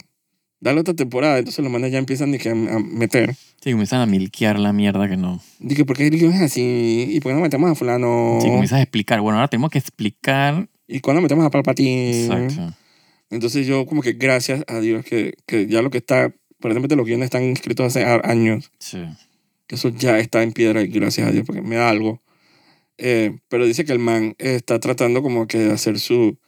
Speaker 1: Dale otra temporada, entonces los manes ya empiezan de que a, a meter.
Speaker 2: Sí, comienzan a milquear la mierda que no.
Speaker 1: Dije, ¿por qué es así? ¿Y por qué no metemos a fulano?
Speaker 2: Sí, comienzas a explicar. Bueno, ahora tenemos que explicar.
Speaker 1: ¿Y cuándo metemos a Palpatine?
Speaker 2: Exacto.
Speaker 1: Entonces yo como que gracias a Dios que, que ya lo que está, aparentemente los guiones están escritos hace años,
Speaker 2: Sí.
Speaker 1: que eso ya está en piedra y gracias a Dios porque me da algo. Eh, pero dice que el man está tratando como que de hacer su,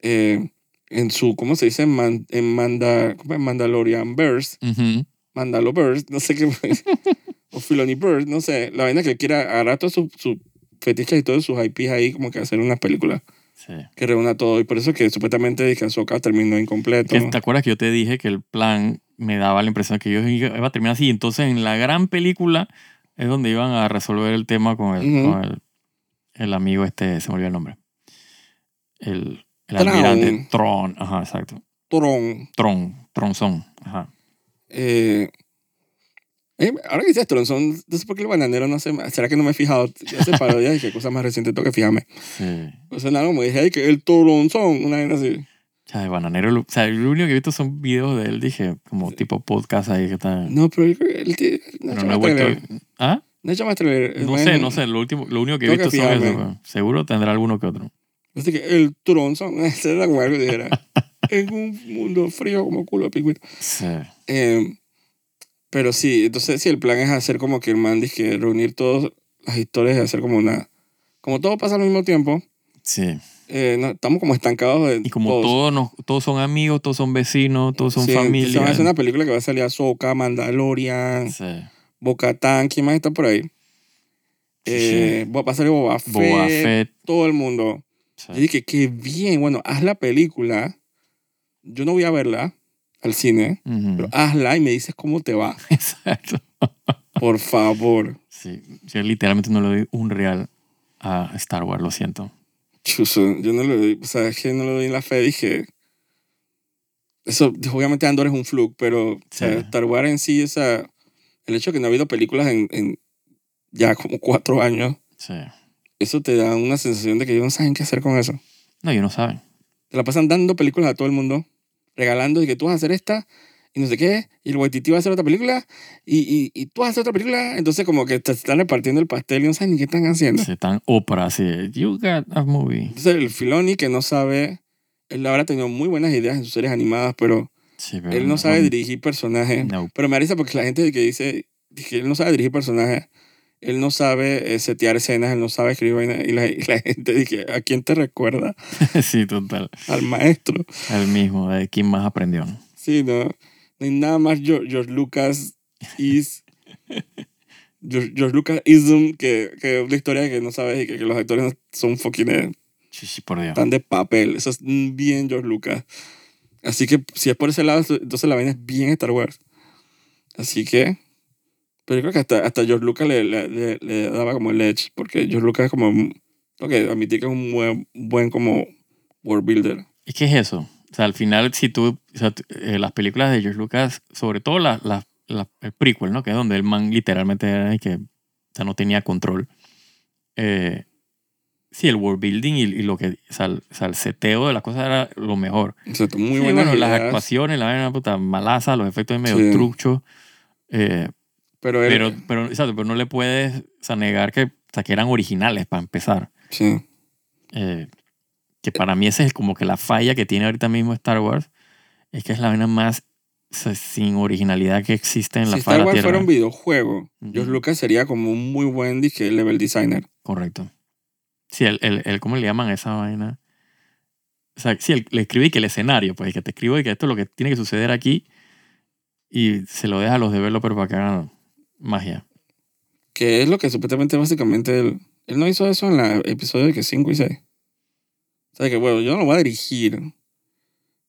Speaker 1: eh, en su, ¿cómo se dice? Man- en Manda, ¿cómo es? Mandalorian Burst,
Speaker 2: Ujú.
Speaker 1: Mandalo Burst, no sé qué, [laughs] o Filoni Burst, no sé, la vaina que él quiera agarrar todos sus sus fetiches y todos sus IPs ahí como que hacer una película
Speaker 2: Sí.
Speaker 1: que reúna todo y por eso que supuestamente Ahsoka terminó incompleto.
Speaker 2: ¿Te acuerdas que yo te dije que el plan me daba la impresión de que yo iba a terminar así? Entonces, en la gran película es donde iban a resolver el tema con el, con el, el amigo este, se me olvidó el nombre. El, el
Speaker 1: Tron.
Speaker 2: almirante Tron. Ajá, exacto.
Speaker 1: Tron.
Speaker 2: Tron. Tronzón. Ajá.
Speaker 1: Eh, eh, ahora que dices Tronzón, no sé por qué el bananero no se... ¿Será que no me he fijado? Ya se parodia y qué cosa más reciente tengo que fijarme. [laughs]
Speaker 2: Sí.
Speaker 1: O sea, nada como dije, ay, que el Tronzón, una vaina así.
Speaker 2: O sea, de bananero. O sea, lo único que he visto son videos de él, dije, como tipo podcast ahí que está.
Speaker 1: No, pero él, él- no,
Speaker 2: pero no he vuelto. ¿Ah?
Speaker 1: No he hecho más trailer.
Speaker 2: No sé, no sé. Lo, último, lo único que he
Speaker 1: Tengo que
Speaker 2: visto son eso. Seguro tendrá alguno que otro.
Speaker 1: Así que el [laughs] era como algo que dijera. en un mundo frío como culo de pingüino.
Speaker 2: Sí.
Speaker 1: Eh, pero sí, entonces sí, el plan es hacer como que el man que reunir todas las historias y hacer como una... Como todo pasa al mismo tiempo,
Speaker 2: Sí.
Speaker 1: eh, no, estamos como estancados. En
Speaker 2: Y como
Speaker 1: todos.
Speaker 2: todos, nos, todos son amigos, todos son vecinos, todos son
Speaker 1: Sí,
Speaker 2: familia.
Speaker 1: a hacer una película que va a salir Ahsoka, Mandalorian,
Speaker 2: Sí.
Speaker 1: Bo-Katan, ¿quién más está por ahí? Eh, Va a salir Boba Fett,
Speaker 2: Boba Fett.
Speaker 1: todo el mundo.
Speaker 2: Sí.
Speaker 1: Yo dije, qué bien, bueno, haz la película. Yo no voy a verla al cine,
Speaker 2: Ujú.
Speaker 1: pero hazla y me dices cómo te va. [laughs]
Speaker 2: Exacto.
Speaker 1: Por favor.
Speaker 2: Sí. Yo literalmente no le doy un real a Star Wars, lo siento.
Speaker 1: Chuso, yo no le doy, o sea, es que no le doy la fe, dije. Eso, obviamente Andor es un fluke, pero o sea,
Speaker 2: Sí.
Speaker 1: Star Wars en sí, o sea, el hecho de que no ha habido películas en, en ya como cuatro años,
Speaker 2: Sí.
Speaker 1: Eso te da una sensación de que ellos no saben qué hacer con eso.
Speaker 2: No, ellos no saben.
Speaker 1: Te la pasan dando películas a todo el mundo, regalando y que tú vas a hacer esta y no sé qué, y el Waititi va a hacer otra película y, y, y tú vas a hacer otra película, entonces como que te están repartiendo el pastel y no saben ni qué están haciendo.
Speaker 2: Se están ópera así. You got a movie.
Speaker 1: Entonces el Filoni que no sabe, él habrá tenido muy buenas ideas en sus series animadas, pero
Speaker 2: Sí, pero
Speaker 1: él no sabe dirigir personajes.
Speaker 2: No.
Speaker 1: Pero me da risa porque la gente que dice que él no sabe dirigir personajes, él no sabe eh, setear escenas, él no sabe escribir y la, y la [laughs] gente dice, ¿a quién te recuerda? [laughs]
Speaker 2: sí, total.
Speaker 1: Al maestro.
Speaker 2: El mismo, de quién más aprendió.
Speaker 1: Sí, no, no hay nada más George, George Lucas is... [laughs] George, George Lucas ism que, que una historia que no sabes y que, que los actores son fucking eh,
Speaker 2: Sí, sí, por Dios.
Speaker 1: tan de papel. Eso es bien George Lucas. Así que si es por ese lado, entonces la vaina es bien Star Wars. Así que... Pero yo creo que hasta, hasta George Lucas le, le, le- le daba como el edge, porque George Lucas es como... Que admitir que es un buen, buen como world builder.
Speaker 2: ¿Y qué es eso? O sea, al final, si tú, o sea, eh, las películas de George Lucas, sobre todo la, la, la- el prequel, ¿no? Que es donde el man literalmente era y que o sea, no tenía control. Eh, sí, el world building y, y lo que, o sea, el, o sea, el seteo de las cosas era lo mejor.
Speaker 1: Exacto, muy
Speaker 2: Sí, bueno, las
Speaker 1: ideas,
Speaker 2: actuaciones, la vaina puta malaza, los efectos medio
Speaker 1: Sí.
Speaker 2: truchos. eh,
Speaker 1: Pero, él-
Speaker 2: pero, pero, exacto, pero no le puedes o sea, negar que, o sea, que eran originales para empezar.
Speaker 1: Sí.
Speaker 2: Eh, que para mí esa es como que la falla que tiene ahorita mismo Star Wars, es que es la vaina más o sea, sin originalidad que existe en
Speaker 1: Si
Speaker 2: la
Speaker 1: Star Wars fuera un videojuego,
Speaker 2: Ujú.
Speaker 1: George Lucas sería como un muy buen dije, level designer.
Speaker 2: Correcto. Sí, el, el, el- ¿cómo le llaman a esa vaina? O sea, sí, el- le escribí que el escenario, pues, que te escribo y que esto es lo que tiene que suceder aquí y se lo deja a los developers para que hagan magia.
Speaker 1: Que es lo que supuestamente básicamente él, él no hizo eso en el episodio de que 5 y 6. O sea, que bueno, yo no lo voy a dirigir.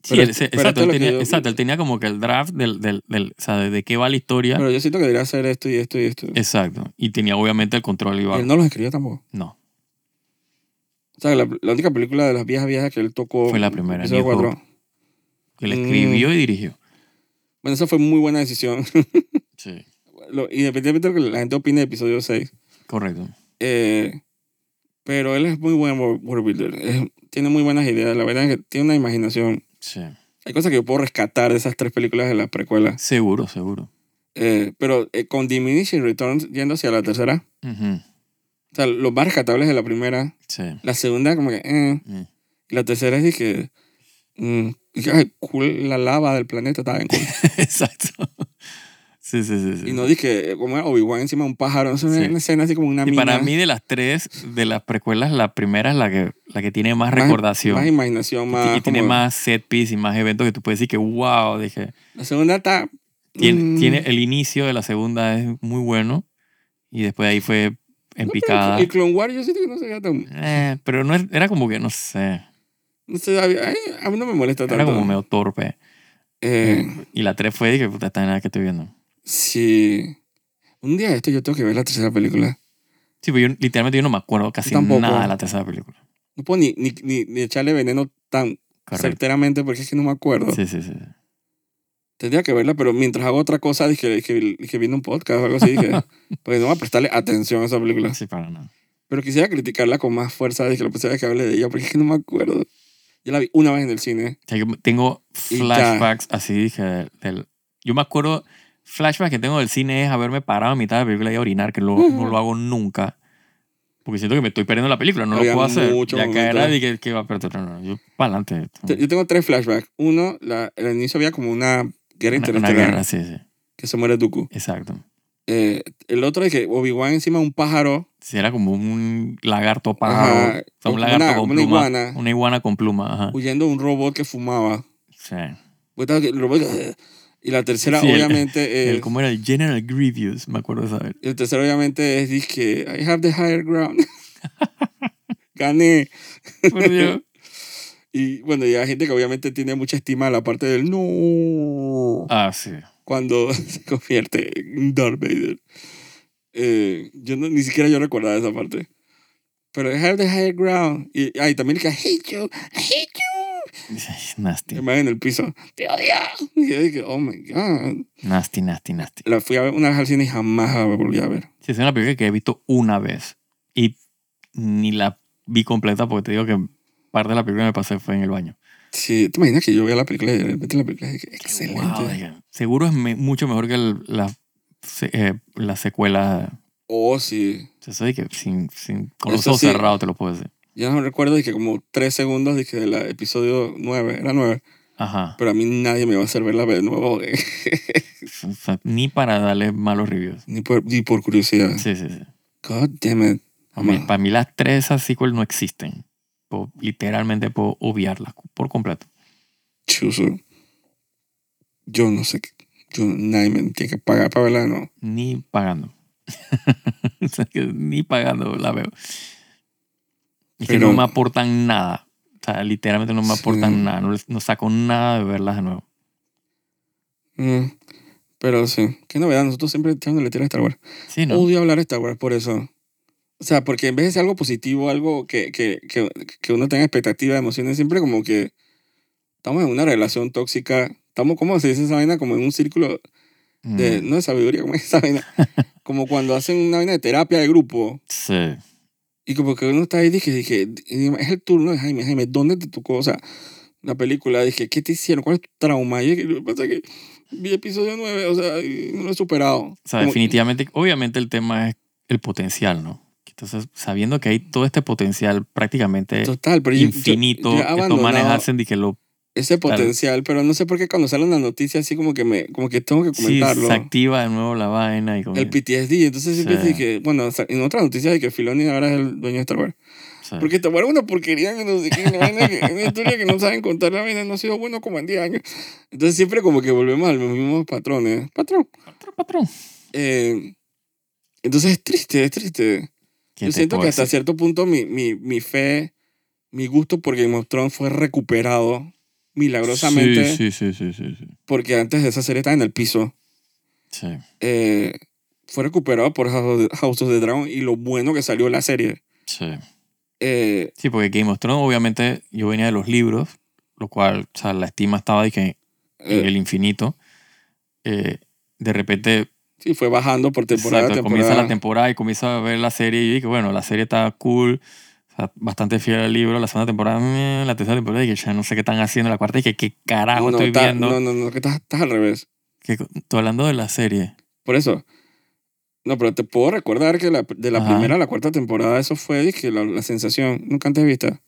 Speaker 2: Sí,
Speaker 1: Pero
Speaker 2: él-
Speaker 1: esto-
Speaker 2: se-
Speaker 1: pero
Speaker 2: exacto, él
Speaker 1: que
Speaker 2: tenía,
Speaker 1: yo-
Speaker 2: exacto, él tenía como que el draft del, del, del o sea, de, de qué va la historia.
Speaker 1: Pero yo siento que debería hacer esto y esto y esto.
Speaker 2: exacto. Y tenía obviamente el control va-
Speaker 1: él no los escribió tampoco.
Speaker 2: No,
Speaker 1: O sea, la, la única película de las viejas viejas que él tocó.
Speaker 2: Fue la primera, New Hope.
Speaker 1: cuatro.
Speaker 2: él
Speaker 1: Mm.
Speaker 2: escribió y dirigió.
Speaker 1: Bueno, esa fue muy buena decisión. [laughs]
Speaker 2: Sí,
Speaker 1: Lo- independientemente de lo que la gente opine de episodio 6.
Speaker 2: correcto.
Speaker 1: Eh, pero él es muy buen world world builder. Es- tiene muy buenas ideas. La verdad es que tiene una imaginación.
Speaker 2: Sí.
Speaker 1: Hay cosas que yo puedo rescatar de esas tres películas de la precuela.
Speaker 2: Seguro, seguro.
Speaker 1: Eh, pero eh, con Diminishing Returns yendo hacia la tercera.
Speaker 2: Ujú,
Speaker 1: O sea, los más rescatables de la primera.
Speaker 2: Sí.
Speaker 1: La segunda, como que. Eh,
Speaker 2: Mm.
Speaker 1: y la tercera es de que. mm, ay, cool, la lava del planeta está bien cool. [laughs]
Speaker 2: Exacto. Sí, sí, sí. sí.
Speaker 1: y no dije, como era Obi-Wan encima de un pájaro. Es
Speaker 2: Sí.
Speaker 1: una escena así como una
Speaker 2: Y
Speaker 1: mina.
Speaker 2: para mí, de las tres, de las precuelas, la primera es la que, la que tiene más
Speaker 1: Más-
Speaker 2: recordación.
Speaker 1: Más imaginación, más.
Speaker 2: y tiene
Speaker 1: como-
Speaker 2: más set piece y más eventos que tú puedes decir que, wow, dije.
Speaker 1: La segunda está.
Speaker 2: Tiene,
Speaker 1: mm,
Speaker 2: tiene el inicio de la segunda es muy bueno. Y después de ahí fue en
Speaker 1: no,
Speaker 2: picada.
Speaker 1: El Clone Wars yo siento que no se veía tan.
Speaker 2: Eh, pero no es- era como que, no sé,
Speaker 1: No sé, a mí, a mí no me molesta tanto.
Speaker 2: era como medio torpe.
Speaker 1: Eh,
Speaker 2: Y la tres fue, dije, puta, esta nada que estoy viendo.
Speaker 1: Sí. Un día esto yo tengo que ver la tercera película.
Speaker 2: Sí, pero yo literalmente yo no me acuerdo casi
Speaker 1: tampoco.
Speaker 2: nada de la tercera película.
Speaker 1: No puedo ni, ni, ni, ni echarle veneno tan
Speaker 2: Correcto.
Speaker 1: certeramente porque es que no me acuerdo.
Speaker 2: Sí, sí, sí.
Speaker 1: Tendría que verla, pero mientras hago otra cosa, dije, dije, dije viendo un podcast o algo así, dije, [laughs] porque no voy a prestarle atención a esa película.
Speaker 2: Sí, para nada.
Speaker 1: Pero quisiera criticarla con más fuerza, dije, lo pensaba que hable de ella, porque es que no me acuerdo. Yo la vi una vez en el cine.
Speaker 2: O sea, yo tengo flashbacks así, dije, del- yo me acuerdo, flashbacks que tengo del cine es haberme parado a mitad de la película y orinar, que lo- no lo hago nunca. Porque siento que me estoy perdiendo la película, no
Speaker 1: Había
Speaker 2: lo puedo hacer. Ya caerá y que, que va, pero no, no, yo para adelante.
Speaker 1: Te- Yo tengo tres flashbacks. Uno, la, al inicio había como una guerra
Speaker 2: Una, una
Speaker 1: interestelar
Speaker 2: guerra, sí, sí.
Speaker 1: que se muere Dooku.
Speaker 2: Exacto.
Speaker 1: Eh, el otro es que Obi-Wan encima de un pájaro
Speaker 2: Sí, era como un lagarto pájaro.
Speaker 1: Ajá,
Speaker 2: o sea, un lagarto
Speaker 1: una-
Speaker 2: con
Speaker 1: una
Speaker 2: pluma.
Speaker 1: iguana.
Speaker 2: Una iguana con pluma, ajá.
Speaker 1: huyendo de un robot que fumaba.
Speaker 2: Sí.
Speaker 1: Pues el robot- Y la tercera,
Speaker 2: Sí, el-
Speaker 1: obviamente, [laughs]
Speaker 2: El,
Speaker 1: es.
Speaker 2: ¿Cómo era? El General Grievous, me acuerdo de saber.
Speaker 1: El tercero, obviamente, es que I have the higher ground. [laughs] Gané.
Speaker 2: Por Dios. [laughs]
Speaker 1: Y bueno, y hay gente que obviamente tiene mucha estima a la parte del no.
Speaker 2: Ah, sí.
Speaker 1: Cuando se convierte en Darth Vader. Eh, yo no, ni siquiera yo recordaba esa parte. Pero I have the higher ground. Y ay, también el que I hate you, I hate you.
Speaker 2: Nasty.
Speaker 1: Man en el piso, te odio. Y yo dije, oh my god.
Speaker 2: Nasty, nasty, nasty.
Speaker 1: La fui a ver una vez al cine y jamás la volví a ver.
Speaker 2: Sí, es una película que he visto una vez. Y ni la vi completa porque te digo que parte de la película me pasé fue en el baño.
Speaker 1: Sí, ¿te imaginas que yo vea la película y de repente la película es excelente?
Speaker 2: Wow, seguro es me- mucho mejor que el- la, se- eh, la secuela.
Speaker 1: Oh, sí.
Speaker 2: Eso de que sin, sin, con los ojos
Speaker 1: sí.
Speaker 2: cerrados te lo puedo decir.
Speaker 1: Ya no recuerdo que como tres segundos dije del episodio 9, era 9,
Speaker 2: Ajá.
Speaker 1: pero a mí nadie me va a hacer verla de nuevo, [laughs]
Speaker 2: O sea, ni para darle malos reviews.
Speaker 1: ni, por, ni por curiosidad.
Speaker 2: Sí, sí, sí.
Speaker 1: God damn it.
Speaker 2: Mí- para mí las tres esas sequels no existen. Puedo- literalmente puedo obviarlas por completo.
Speaker 1: Chuso. Yo no sé. Yo, nadie me tiene que pagar para verla, no.
Speaker 2: Ni pagando. [laughs] O sea, que ni pagando la veo. Es que no me aportan nada. O sea, literalmente no me
Speaker 1: Sí.
Speaker 2: aportan nada. No, no saco nada de verlas de nuevo.
Speaker 1: Mm, Pero sí. Qué novedad. Nosotros siempre echándole tira a Star Wars.
Speaker 2: Sí, ¿no?
Speaker 1: Odio hablar de Star Wars por eso. O sea, porque en vez de ser algo positivo, algo que, que, que, que uno tenga expectativa, emociones, siempre como que estamos en una relación tóxica. Estamos, ¿cómo se dice esa vaina? Como en un círculo de,
Speaker 2: Mm,
Speaker 1: no de sabiduría, como esa vaina. [laughs] como cuando hacen una vaina de terapia de grupo.
Speaker 2: sí.
Speaker 1: Y como que uno está ahí, dije, dije, es el turno de Jaime, Jaime, ¿dónde te tocó? O sea, la película, dije, ¿qué te hicieron? ¿Cuál es tu trauma? Y lo que pasa es que vi episodio 9, o sea, no lo he superado.
Speaker 2: O sea,
Speaker 1: Como-
Speaker 2: definitivamente, obviamente el tema es el potencial, ¿no? Entonces, sabiendo que hay todo este potencial prácticamente
Speaker 1: Total, pero yo- yo-
Speaker 2: infinito,
Speaker 1: yo he
Speaker 2: que manes hacen de que lo
Speaker 1: ese potencial, pero no sé por qué cuando sale una noticia así como que me, como que tengo que
Speaker 2: sí,
Speaker 1: comentarlo.
Speaker 2: se activa de nuevo la vaina y como
Speaker 1: el PTSD, entonce siempre
Speaker 2: Sí.
Speaker 1: dije, bueno, en otras noticias de que Filoni ahora es el dueño de Star Wars.
Speaker 2: Sí.
Speaker 1: Porque te muere una porquería que no sé qué, una, vaina que- una historia que no saben contar, la vaina no ha sido bueno como en 10 años. Entonces siempre como que volvemos a los mismos patrones. Patrón.
Speaker 2: Patrón, patrón.
Speaker 1: Eh, entonces es triste, es triste.
Speaker 2: ¿Qué
Speaker 1: Yo siento que hasta
Speaker 2: decir?
Speaker 1: cierto punto mi, mi, mi fe, mi gusto por Game of Thrones fue recuperado milagrosamente
Speaker 2: Sí, sí, sí, sí, sí.
Speaker 1: porque antes de esa serie estaba en el piso.
Speaker 2: Sí.
Speaker 1: Eh, fue recuperado por House of the- Dragon y lo bueno que salió la serie.
Speaker 2: Sí.
Speaker 1: Eh,
Speaker 2: Sí, porque Game of Thrones, obviamente, yo venía de los libros, lo cual, o sea, la estima estaba de que en
Speaker 1: eh,
Speaker 2: el infinito. Eh, de repente,
Speaker 1: sí, fue bajando por temporada
Speaker 2: exacto,
Speaker 1: a
Speaker 2: comienza
Speaker 1: temporada.
Speaker 2: la temporada y comienza a ver la serie y dije, bueno, la serie está cool, sea, bastante fiel al libro. La segunda temporada, la tercera temporada, y que ya no sé qué están haciendo. La cuarta, y que qué carajo
Speaker 1: no, no,
Speaker 2: estoy viendo.
Speaker 1: no, no, no, que estás, estás al revés.
Speaker 2: Que- estoy hablando de la serie.
Speaker 1: Por eso. No, pero te puedo recordar que la- de la
Speaker 2: Ajá.
Speaker 1: primera a la cuarta temporada eso fue dije, la, la sensación. Nunca antes vista.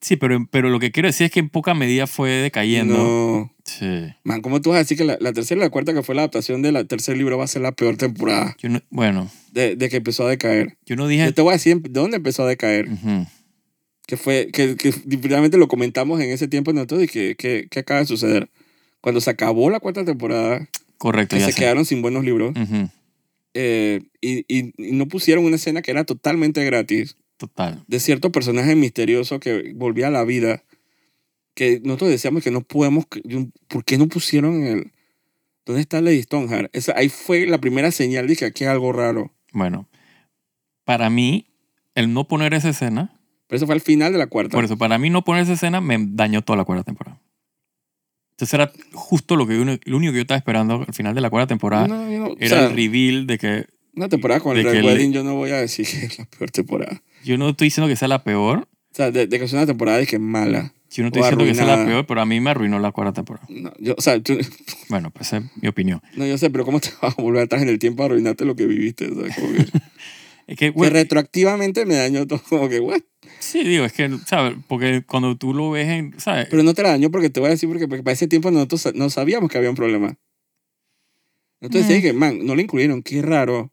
Speaker 2: Sí, pero, pero lo que quiero decir es que en poca medida fue decayendo.
Speaker 1: No.
Speaker 2: Sí.
Speaker 1: Man, ¿cómo tú vas a decir que la, la tercera y la cuarta, que fue la adaptación del tercer libro, va a ser la peor temporada
Speaker 2: Yo no- bueno,
Speaker 1: de, de que empezó a decaer?
Speaker 2: yo no dije...
Speaker 1: Yo te voy a decir de dónde empezó a decaer.
Speaker 2: Ujú.
Speaker 1: Que fue, que, que definitivamente lo comentamos en ese tiempo nosotros y que, que, que acaba de suceder. Cuando se acabó la cuarta temporada,
Speaker 2: Correcto,
Speaker 1: que
Speaker 2: ya
Speaker 1: se
Speaker 2: sé.
Speaker 1: quedaron sin buenos libros eh, y, y, y no pusieron una escena que era totalmente gratis
Speaker 2: Total.
Speaker 1: de cierto personaje misterioso que volvía a la vida, que nosotros decíamos que no podemos, ¿por qué no pusieron el... ¿Dónde está Lady Stoneheart? Esa, ahí fue la primera señal de que aquí hay algo raro.
Speaker 2: Bueno, para mí, el no poner esa escena,
Speaker 1: Pero eso fue al final de la cuarta.
Speaker 2: por eso, para mí no poner esa escena me dañó toda la cuarta temporada. Entonces era justo lo, que uno- lo único que yo estaba esperando al final de la cuarta temporada.
Speaker 1: No, yo no- o
Speaker 2: Era
Speaker 1: sea,
Speaker 2: el reveal de que
Speaker 1: una temporada con el Red
Speaker 2: que le-
Speaker 1: Wedding yo no voy a decir que es la peor temporada.
Speaker 2: yo no estoy diciendo que sea la peor,
Speaker 1: O sea, de, de que es una temporada de que es mala.
Speaker 2: yo no estoy diciendo que sea la peor, pero a mí me arruinó la cuarta temporada.
Speaker 1: No, yo, o sea, tú- [laughs]
Speaker 2: Bueno, pues esa es mi opinión.
Speaker 1: no, yo sé, pero ¿cómo te [laughs] vas a volver atrás en el tiempo a arruinarte lo que viviste? O [laughs] que,
Speaker 2: Es que,
Speaker 1: retroactivamente me dañó todo, [laughs] como que, what?
Speaker 2: sí, digo, es que, ¿sabes? Porque cuando tú lo ves en, ¿sabes?
Speaker 1: Pero no te la dañó porque te voy a decir, porque, porque para ese tiempo nosotros no sabíamos que había un problema. Entonces
Speaker 2: Mm.
Speaker 1: que, man, no le incluyeron, qué raro.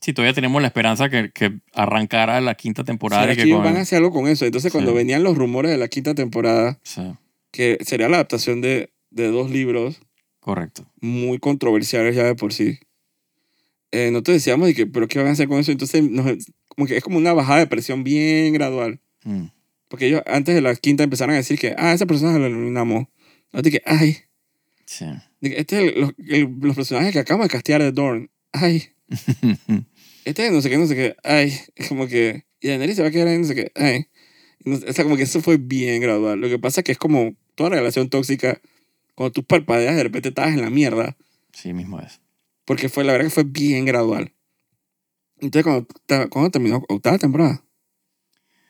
Speaker 2: Sí, todavía tenemos la esperanza que, que arrancara la quinta temporada.
Speaker 1: ¿Será
Speaker 2: y que
Speaker 1: que
Speaker 2: con-
Speaker 1: van a hacer algo con eso? Entonces cuando
Speaker 2: Sí.
Speaker 1: venían los rumores de la quinta temporada,
Speaker 2: Sí,
Speaker 1: que sería la adaptación de, de dos libros
Speaker 2: correcto.
Speaker 1: muy controversiales ya de por sí, eh, nosotros decíamos, de que, pero ¿qué van a hacer con eso? Entonces nos- como que es como una bajada de presión bien gradual.
Speaker 2: Mm.
Speaker 1: Porque ellos antes de la quinta empezaron a decir que, ah, esa persona lo eliminamos. Así que, ay,
Speaker 2: Sí.
Speaker 1: este es el- los, el- los personajes que acabamos de castear de Dorn. Ay, [laughs] este es no sé qué, no sé qué. Ay, es como que, y Daenerys se va a quedar ahí, no sé qué. Ay. Y no- o sea, como que eso fue bien gradual. Lo que pasa es que es como toda relación tóxica, cuando tú parpadeas, de repente estás en la mierda.
Speaker 2: sí, mismo es.
Speaker 1: Porque fue, la verdad que fue bien gradual. Entonces, cuando, cuando terminó octava temporada,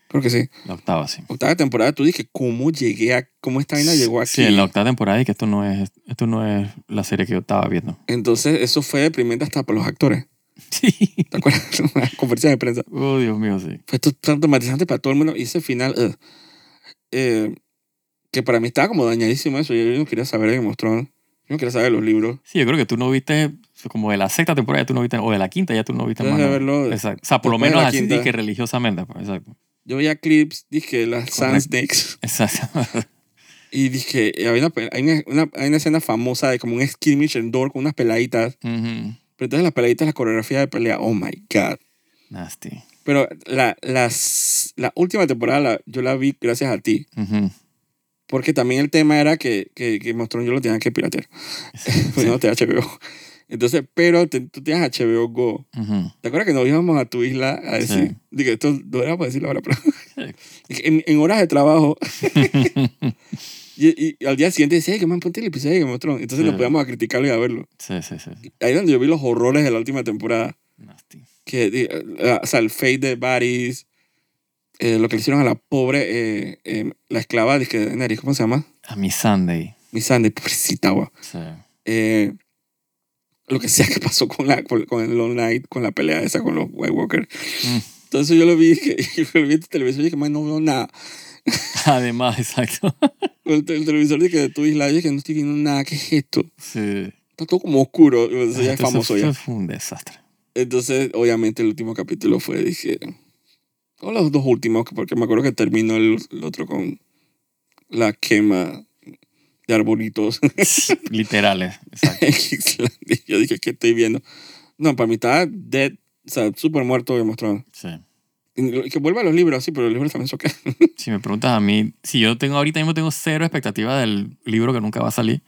Speaker 1: creo que sí.
Speaker 2: La octava, sí.
Speaker 1: Octava temporada, tú dije, ¿cómo llegué a, cómo esta vaina llegó aquí?
Speaker 2: Sí, en la octava temporada y que esto no es, esto no es la serie que yo estaba viendo.
Speaker 1: Entonces, eso fue deprimente hasta para los actores.
Speaker 2: Sí.
Speaker 1: ¿Te acuerdas? [laughs] Una conferencia de prensa.
Speaker 2: Oh, Dios mío, sí.
Speaker 1: Fue tan traumatizante para todo el mundo. Y ese final. Eh, que para mí estaba como dañadísimo eso. Yo, yo no quería saber de Game of Thrones. Yo no quería saber de los libros.
Speaker 2: Sí, yo creo que tú no viste, como de la sexta temporada ya tú no viste, o de la quinta ya tú no viste más.
Speaker 1: verlo
Speaker 2: Exacto. O sea, por lo menos así
Speaker 1: quinta.
Speaker 2: dije religiosamente. pues, exacto.
Speaker 1: Yo veía clips, dije, las Sand. Snakes.
Speaker 2: Exacto. [laughs]
Speaker 1: Y dije, eh, había una, hay una, una- hay una escena famosa de como un skirmish en Door con unas peladitas.
Speaker 2: Ujú.
Speaker 1: Pero entonces las peladitas, la coreografía de pelea, oh my God.
Speaker 2: Nasty.
Speaker 1: Pero la, las, la última temporada la- yo la vi gracias a ti.
Speaker 2: Ujú.
Speaker 1: Porque también el tema era que, que, que yo lo tenía que piratear. [laughs] Pues no tenía HBO. Entonces, pero te- tú tienes HBO Go.
Speaker 2: Ujú.
Speaker 1: ¿Te acuerdas que nos íbamos a tu isla a decir?
Speaker 2: Sí.
Speaker 1: Digo, esto no era para decirlo ahora, pero. [laughs] [laughs] En, en horas de trabajo. [laughs] y, y al día siguiente decía, "Ay, que man, ponte el episodio de Game of Thrones. Entonces
Speaker 2: Sí.
Speaker 1: nos podíamos a criticarlo y a verlo.
Speaker 2: Sí, sí, sí.
Speaker 1: Ahí es donde yo vi los horrores de la última temporada.
Speaker 2: Nasty.
Speaker 1: Que, eh, o sea, el fate de Varys. eh, lo que le hicieron a la pobre, eh, eh, la esclava de que ¿cómo se llama?
Speaker 2: A mi Sunday.
Speaker 1: Missandei, pobrecita, guau.
Speaker 2: Sí.
Speaker 1: Lo que sea que pasó con, la, con, con el Long Night, con la pelea esa con los White Walkers.
Speaker 2: Mm.
Speaker 1: Entonces yo lo vi, que, yo lo vi en televisión y dije, [laughs] man, no veo nada. [laughs]
Speaker 2: Además, exacto. [laughs]
Speaker 1: El, el televisor que de tu isla, dije, no estoy viendo nada, ¿qué es esto?
Speaker 2: Sí.
Speaker 1: Está todo como oscuro. Eso ya es famoso ya.
Speaker 2: Fue un desastre.
Speaker 1: Entonces, obviamente, el último capítulo fue, dije, O los dos últimos, porque me acuerdo que terminó el, el otro con la quema de arbolitos [laughs]
Speaker 2: Literales. Exacto.
Speaker 1: Yo dije, ¿qué estoy viendo? No, para mí estaba dead, o sea, súper muerto of Thrones.
Speaker 2: Sí.
Speaker 1: Que vuelva a los libros, sí, pero los libros también son que... [laughs]
Speaker 2: Si me preguntas a mí, si yo tengo ahorita mismo tengo cero expectativa del libro que nunca va a salir.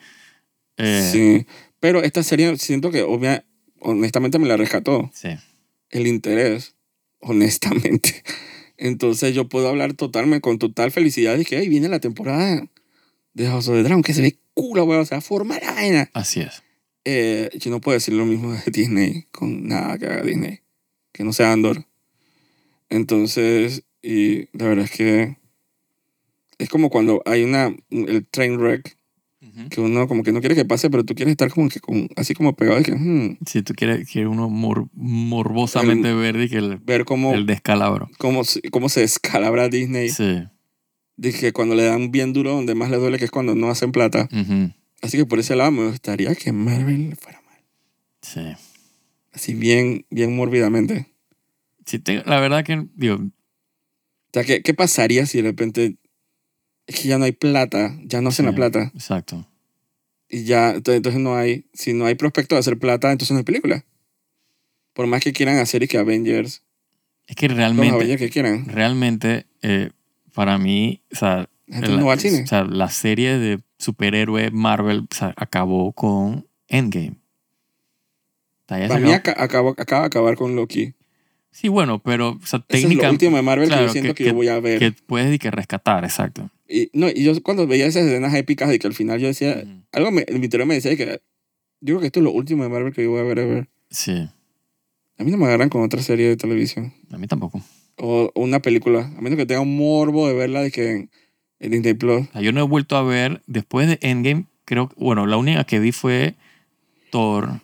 Speaker 2: Eh,
Speaker 1: Sí. Pero esta serie siento que obvia, honestamente me la rescató.
Speaker 2: sí.
Speaker 1: el interés, honestamente. [laughs] Entonces yo puedo hablar totalmente, con total felicidad de que ahí viene la temporada de House of the Dragon, que se ve cool, weón, o sea, forma la vaina.
Speaker 2: Así es.
Speaker 1: Eh, yo no puedo decir lo mismo de Disney con nada que haga Disney, que no sea Andor. Entonces, y la verdad es que es como cuando hay una, el train wreck,
Speaker 2: Ujú.
Speaker 1: que uno como que no quiere que pase, pero tú quieres estar como que con, así como pegado y que, hmm,
Speaker 2: Si tú quieres, quieres uno mor- morbosamente verde que el,
Speaker 1: ver cómo,
Speaker 2: el descalabro.
Speaker 1: cómo, cómo se descalabra Disney.
Speaker 2: Sí.
Speaker 1: Dije cuando le dan bien duro, donde más le duele que es cuando no hacen plata. Así que por ese lado me gustaría que Marvel le fuera mal.
Speaker 2: Sí.
Speaker 1: Así bien, bien mórbidamente.
Speaker 2: Sí, te- la verdad que, digo,
Speaker 1: O sea, ¿qué, ¿qué pasaría si de repente es que ya no hay plata, ya no hacen
Speaker 2: Sí.
Speaker 1: la plata?
Speaker 2: exacto.
Speaker 1: Y ya, entonces, no hay, si no hay prospecto de hacer plata, entonces no hay película. Por más que quieran hacer y que Avengers,
Speaker 2: Es que
Speaker 1: los
Speaker 2: realmente,
Speaker 1: Avengers que quieran,
Speaker 2: realmente, eh, para mí, o sea,
Speaker 1: la no va al cine.
Speaker 2: o sea, la serie de superhéroe Marvel o sea, acabó con Endgame. O sea,
Speaker 1: Para mí acaba, acaba de acabar con Loki.
Speaker 2: Sí, bueno, pero o sea,
Speaker 1: es lo último de Marvel que yo siento que,
Speaker 2: que-
Speaker 1: yo voy a ver.
Speaker 2: que puedes y que rescatar, exacto.
Speaker 1: Y, no, y yo cuando veía esas escenas épicas de que al final yo decía, algo me, en mi interior me decía que yo creo que esto es lo último de Marvel que yo voy a ver ever.
Speaker 2: Sí,
Speaker 1: A mí no me agarran con otra serie de televisión
Speaker 2: a mí tampoco.
Speaker 1: O, una película, a menos que tenga un morbo de verla de que en, en Disney Plus.
Speaker 2: Yo no he vuelto a ver, después de Endgame, creo, bueno, la única que vi fue Thor.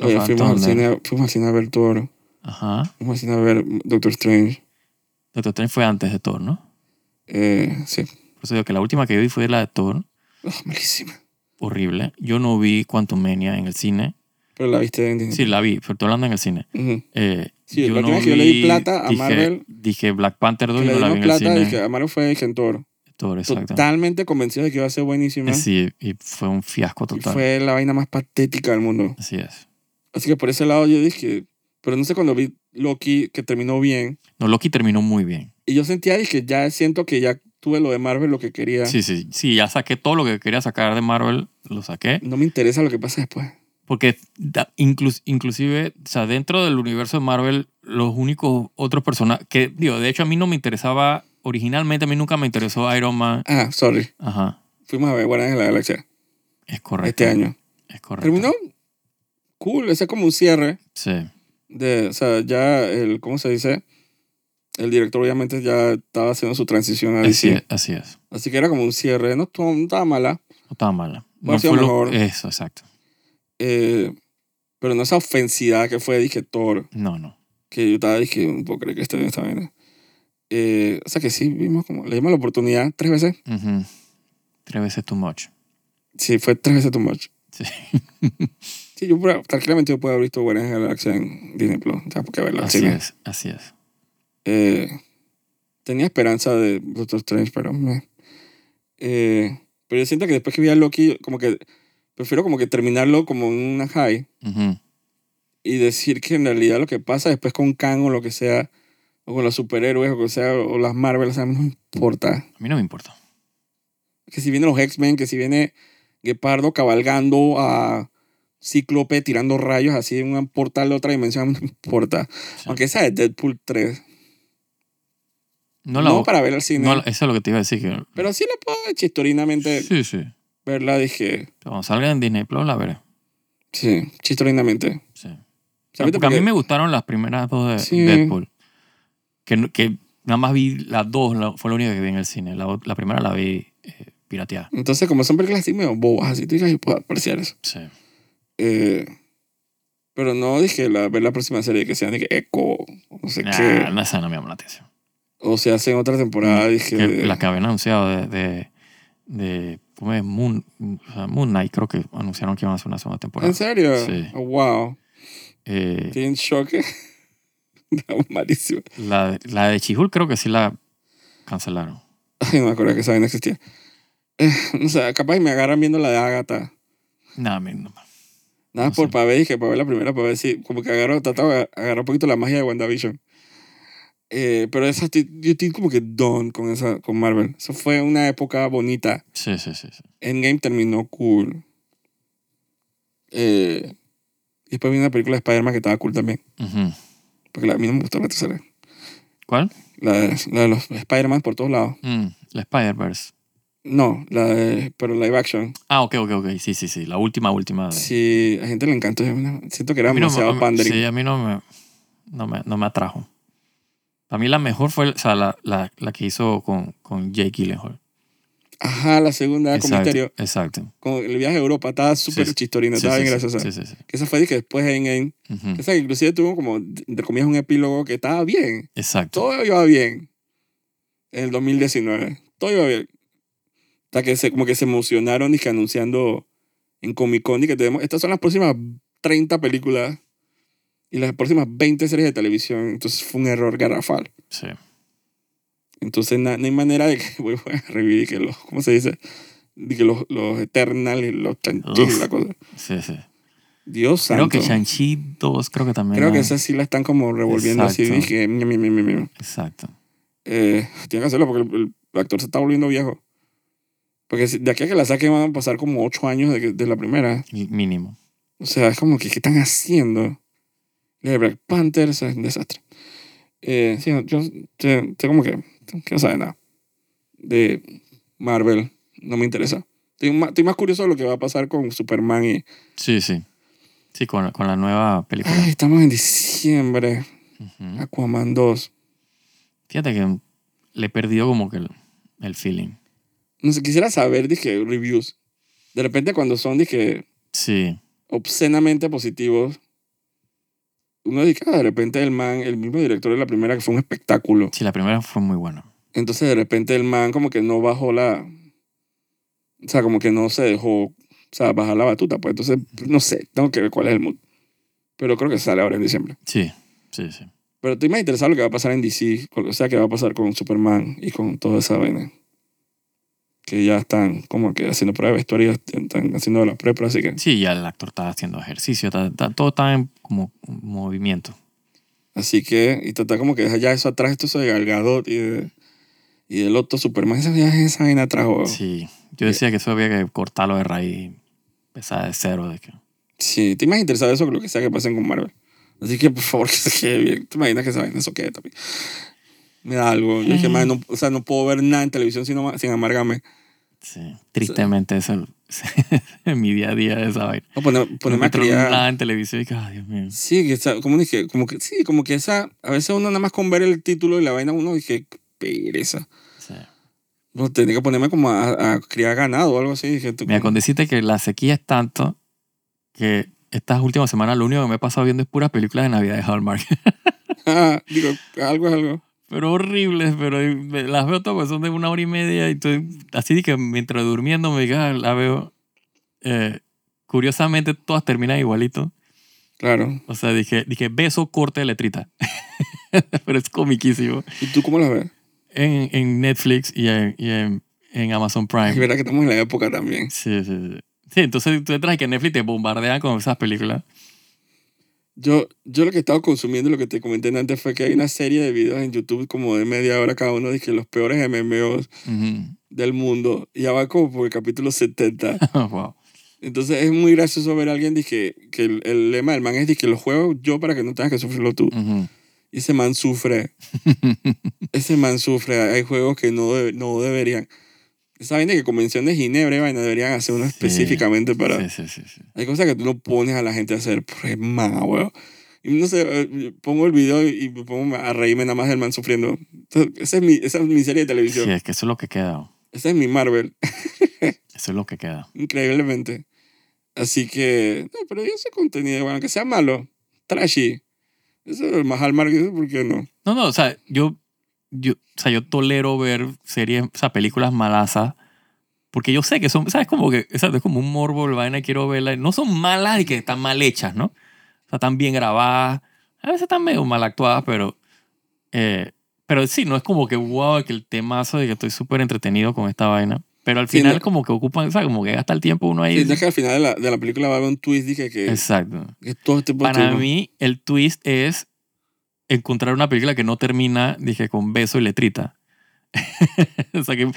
Speaker 1: Oye, fuimos al, cine, fuimos al cine a ver Thor,
Speaker 2: Ajá.
Speaker 1: fuimos al cine a ver Doctor Strange.
Speaker 2: Doctor Strange fue antes de Thor, ¿no?
Speaker 1: Eh, sí,
Speaker 2: Por eso digo que la última que vi fue la de Thor,
Speaker 1: oh, malísima.
Speaker 2: horrible. Yo no vi Quantumania en el cine.
Speaker 1: Pero la viste en Disney.
Speaker 2: Sí, la vi, pero estoy hablando en el cine.
Speaker 1: Ujú.
Speaker 2: Eh,
Speaker 1: Sí, la última vez que yo le di plata a
Speaker 2: dije,
Speaker 1: Marvel-
Speaker 2: Dije Black Panther 2
Speaker 1: Que
Speaker 2: y no la vi en el
Speaker 1: plata
Speaker 2: cine.
Speaker 1: y que Amaro fue dije, en. Thor,
Speaker 2: exacto.
Speaker 1: Totalmente convencido de que iba a ser buenísima.
Speaker 2: Sí, y fue un fiasco
Speaker 1: Y
Speaker 2: total.
Speaker 1: fue la vaina más patética del mundo.
Speaker 2: Así es.
Speaker 1: Así que por ese lado yo dije, pero no sé cuando vi Loki que terminó bien.
Speaker 2: No, Loki terminó muy bien.
Speaker 1: Y yo sentía, dije, ya siento que ya tuve lo de Marvel, lo que quería.
Speaker 2: Sí, sí, sí, ya saqué todo lo que quería sacar de Marvel, lo saqué.
Speaker 1: No me interesa lo que pasa después.
Speaker 2: Porque da- inclus- inclusive, o sea, dentro del universo de Marvel, los únicos otros personajes, que digo, de hecho a mí no me interesaba, originalmente a mí nunca me interesó Iron Man.
Speaker 1: Ah, sorry.
Speaker 2: Ajá,
Speaker 1: Fuimos a ver Guardianes de la Galaxia
Speaker 2: es correcto.
Speaker 1: este año.
Speaker 2: Es correcto.
Speaker 1: Terminó cool. Ese es como un cierre
Speaker 2: Sí,
Speaker 1: de, o sea, ya el, ¿cómo se dice? El director obviamente ya estaba haciendo su transición a
Speaker 2: así
Speaker 1: DC.
Speaker 2: es, así es.
Speaker 1: Así que era como un cierre. No, no estaba mala.
Speaker 2: No estaba mala. No
Speaker 1: sido
Speaker 2: fue lo-
Speaker 1: mejor.
Speaker 2: Eso, exacto.
Speaker 1: Eh, pero no esa ofensidad que fue, dije, Thor.
Speaker 2: No, no.
Speaker 1: Que yo estaba, dije, no puedo creer que esté bien esta vaina. Eh, o sea que sí, vimos como, le dimos la oportunidad tres veces.
Speaker 2: Ujú. Tres veces too much.
Speaker 1: Sí, fue tres veces too much.
Speaker 2: Sí. [laughs]
Speaker 1: Sí, yo tranquilamente yo puedo haber visto Guardianes de la Galaxia en Disney Plus. O sea, porque verla
Speaker 2: Así
Speaker 1: cine.
Speaker 2: es, así es.
Speaker 1: Eh, tenía esperanza de Doctor Strange, pero eh, pero yo siento que después que vi a Loki, como que prefiero como que terminarlo como en una high
Speaker 2: Ujú.
Speaker 1: y decir que en realidad lo que pasa después con Kang o lo que sea, o con los superhéroes o lo que sea, o las Marvel, o sea, no me importa.
Speaker 2: A mí no me importa.
Speaker 1: Que si vienen los X-Men, que si viene Gepardo cabalgando a Cíclope tirando rayos así en un portal de otra dimensión, no me importa.
Speaker 2: Sí.
Speaker 1: Aunque esa es Deadpool 3.
Speaker 2: No
Speaker 1: No,
Speaker 2: la
Speaker 1: para ver al cine.
Speaker 2: no eso es lo que te iba a decir. Que,
Speaker 1: Pero sí la puedo ver chistorinamente
Speaker 2: sí, sí.
Speaker 1: Verla, dije.
Speaker 2: Cuando salga en Disney Plus la veré.
Speaker 1: Sí, chistorinamente.
Speaker 2: Sí.
Speaker 1: ¿Sabes?
Speaker 2: Porque a mí me gustaron las primeras dos de
Speaker 1: Sí.
Speaker 2: Deadpool. Que, nada más vi las dos, la- fue la única que vi en el cine. La, la primera la vi eh, pirateada.
Speaker 1: Entonces, como son películas así medio bobas, así tú dices, yo puedo apreciar eso.
Speaker 2: Sí.
Speaker 1: Eh, pero no dije la, ver la próxima serie que sea de que Echo, no sé
Speaker 2: Nah,
Speaker 1: qué.
Speaker 2: no, esa no me llama la atención.
Speaker 1: O se hace en otra temporada, dije.
Speaker 2: Que
Speaker 1: de-
Speaker 2: la que habían anunciado de, de, de ¿cómo es? Moon, o sea, Moon Knight, creo que anunciaron que iban a hacer una segunda temporada.
Speaker 1: ¿En serio?
Speaker 2: Sí.
Speaker 1: Oh, wow.
Speaker 2: Eh,
Speaker 1: ¿Tienes choque? [laughs] Malísimo.
Speaker 2: La, de- la de Chihul creo que sí la cancelaron.
Speaker 1: Ay, no me acuerdo que esa vaina existía. Eh, no sé, capaz me agarran viendo la de Agatha.
Speaker 2: Nada, me- no.
Speaker 1: Nada
Speaker 2: No
Speaker 1: por
Speaker 2: sé.
Speaker 1: para ver, dije, para ver la primera, para ver si, como que agarro, trataba de agarrar un poquito la magia de WandaVision. Eh, pero esa, estoy como que done con esa, con Marvel. Eso fue una época bonita.
Speaker 2: Sí, sí, sí. sí.
Speaker 1: Endgame terminó cool. Eh, y después vino una película de Spider-Man que estaba cool también. Porque la, a mí no me gustó la tercera.
Speaker 2: ¿Cuál?
Speaker 1: La de, la de los Spider-Man por todos lados.
Speaker 2: Mm, la Spider-Verse.
Speaker 1: No, la de, pero live action.
Speaker 2: Ah, ok, ok, ok. Sí, sí, sí. La última, última. de-
Speaker 1: Sí, a gente le encantó. Siento que era
Speaker 2: no
Speaker 1: demasiado pandering.
Speaker 2: Sí, a mí no me, no me, no me atrajo. A mí la mejor fue o sea, la, la, la que hizo con, con Jake Gyllenhaal.
Speaker 1: Ajá, la segunda con
Speaker 2: Exacto,
Speaker 1: misterio.
Speaker 2: exacto.
Speaker 1: Con el viaje a Europa. Estaba súper
Speaker 2: Sí,
Speaker 1: chistorina.
Speaker 2: Sí,
Speaker 1: estaba bien
Speaker 2: sí,
Speaker 1: graciosa.
Speaker 2: Sí, sí, sí.
Speaker 1: Que esa fue de que después en, en
Speaker 2: Ujú.
Speaker 1: esa que inclusive tuvo como, entre comillas, un epílogo que estaba bien.
Speaker 2: Exacto.
Speaker 1: Todo iba bien. En el 2019. Todo iba bien. Hasta que se, como que se emocionaron y que anunciando en Comic Con y que tenemos, estas son las próximas 30 películas y las próximas 20 series de televisión. Entonces fue un error garrafal.
Speaker 2: Sí.
Speaker 1: Entonces na- no hay manera de que [laughs] voy a revivir que los, ¿cómo se dice? De que los, los Eternal y los Chanchi la cosa.
Speaker 2: Sí, sí.
Speaker 1: Dios
Speaker 2: Creo
Speaker 1: santo.
Speaker 2: que Shang-Chi 2 creo que también.
Speaker 1: Creo que esas sí la están como revolviendo así. Dije, mi, mi, mi, mi, mi.
Speaker 2: Exacto.
Speaker 1: Eh, tiene que hacerlo porque el, el actor se está volviendo viejo. Porque de aquí a que la saquen van a pasar como ocho años de, de la primera.
Speaker 2: Mínimo.
Speaker 1: O sea, es como que, ¿qué están haciendo? De Black Panther es un desastre. Eh, sí, yo estoy como que, que no sabe nada. De Marvel, no me interesa. Estoy más, estoy más curioso de lo que va a pasar con Superman y...
Speaker 2: Sí, sí. Sí, con, con la nueva película.
Speaker 1: Ay, estamos en diciembre. Aquaman 2.
Speaker 2: Fíjate que le he perdido como que el, el feeling.
Speaker 1: No sé, quisiera saber, dije, reviews. De repente cuando son, dije,
Speaker 2: Sí.
Speaker 1: obscenamente positivos, uno dice, ah, de repente el man, el mismo director de la primera, que fue un espectáculo.
Speaker 2: Sí, la primera fue muy buena.
Speaker 1: Entonces de repente el man como que no bajó la... O sea, como que no se dejó, o sea, bajar la batuta. Pues entonces, no sé, tengo que ver cuál es el mood. Pero creo que sale ahora en diciembre.
Speaker 2: Sí, sí, sí.
Speaker 1: Pero estoy más interesado en lo que va a pasar en DC, o sea, qué va a pasar con Superman y con toda esa vaina. Que ya están como que haciendo pruebas de vestuario, están haciendo la prueba, así que...
Speaker 2: Sí, ya el actor estaba haciendo ejercicio, está- está- todo estaba en como movimiento.
Speaker 1: Así que, y tratar como que dejar ya eso atrás, esto de Gal Gadot y, de, y del otro Superman, esa, ya esa vaina atrás.
Speaker 2: Sí, yo decía que eso había que cortarlo de raíz, empezar de cero. De que...
Speaker 1: Sí, estoy más interesado eso que lo que sea que pasen con Marvel. Así que, por favor, [laughs] que se quede bien. ¿Te imaginas que esa vaina eso quede también? Me da algo. Yo dije, "Man, no, o sea, no puedo ver nada en televisión sin, sin amargarme.
Speaker 2: Sí, tristemente eso es [laughs] mi día a día esa vaina.
Speaker 1: No, poner,
Speaker 2: No
Speaker 1: ponerme a criar.
Speaker 2: nada en televisión y que, ay, Dios mío.
Speaker 1: Sí, que como dije, como que, sí, como que esa, a veces uno nada más con ver el título y la vaina, uno dije, pereza.
Speaker 2: Sí.
Speaker 1: No, tenía que ponerme como a, a criar ganado o algo así. Dije, tú,
Speaker 2: Mira, con decirte que la sequía es tanto que estas últimas semanas lo único que me he pasado viendo es puras películas de Navidad de Hallmark. [laughs]
Speaker 1: Ah, digo, algo es algo.
Speaker 2: Pero horribles, pero las veo todas, porque son de una hora y media y estoy así que mientras durmiendo me diga, la veo. eh, curiosamente todas terminan igualito.
Speaker 1: Claro.
Speaker 2: O sea, dije, dije beso, corte de letrita. [laughs] pero es comiquísimo.
Speaker 1: ¿Y tú cómo las ves?
Speaker 2: En, en Netflix y en, y en, en Amazon
Speaker 1: Es
Speaker 2: Prime.
Speaker 1: verdad que estamos en la época también.
Speaker 2: Sí, sí, sí. Sí, entonces tú entras y que Netflix te bombardean con esas películas.
Speaker 1: Yo, yo lo que he estado consumiendo, lo que te comenté antes, fue que hay una serie de videos en YouTube como de media hora cada uno, dije los peores MMOs
Speaker 2: Ujú.
Speaker 1: del mundo. Y ya va como por el capítulo 70. [laughs]
Speaker 2: wow.
Speaker 1: Entonces es muy gracioso ver a alguien dije, que el, el lema del man es que los juego yo para que no tengas que sufrirlo tú.
Speaker 2: Ujú.
Speaker 1: Y ese man sufre. [laughs] ese man sufre. Hay juegos que no, no deberían. Esa vaina que convención de Ginebra y vaina deberían hacer uno específicamente para...
Speaker 2: Sí, sí, sí.
Speaker 1: Hay cosas que tú no pones a la gente a hacer, porque es más, weón. Y no sé, eh, pongo el video y me pongo a reírme nada más del man sufriendo. Entonces, esa, es mi, esa es mi serie de televisión.
Speaker 2: Sí, es que eso es lo que queda.
Speaker 1: Esa es mi Marvel, [laughs]
Speaker 2: Eso es lo que queda.
Speaker 1: increíblemente. Así que, no, pero yo ese contenido, bueno, que sea malo, trashy. Eso es más al margen, ¿por qué no?
Speaker 2: No, no, o sea, yo, yo, o sea, yo tolero ver series, o sea, películas malasas, porque yo sé que son, ¿sabes? Como que, exacto, es como un morbo, el vaina, quiero verla. No son malas y que están mal hechas, ¿no? O sea, están bien grabadas, A veces están medio mal actuadas, pero. eh, pero sí, no es como que wow, que el temazo de que estoy súper entretenido con esta vaina. Pero al final, como que ocupan, o sea, como que gasta el tiempo uno ahí.
Speaker 1: Sí, es que al final de la, de la película va a haber un twist dije que,
Speaker 2: Exacto.
Speaker 1: que todo este
Speaker 2: Para mí, el twist es encontrar una película que no termina, dije, con beso y letrita. [laughs] o sea, que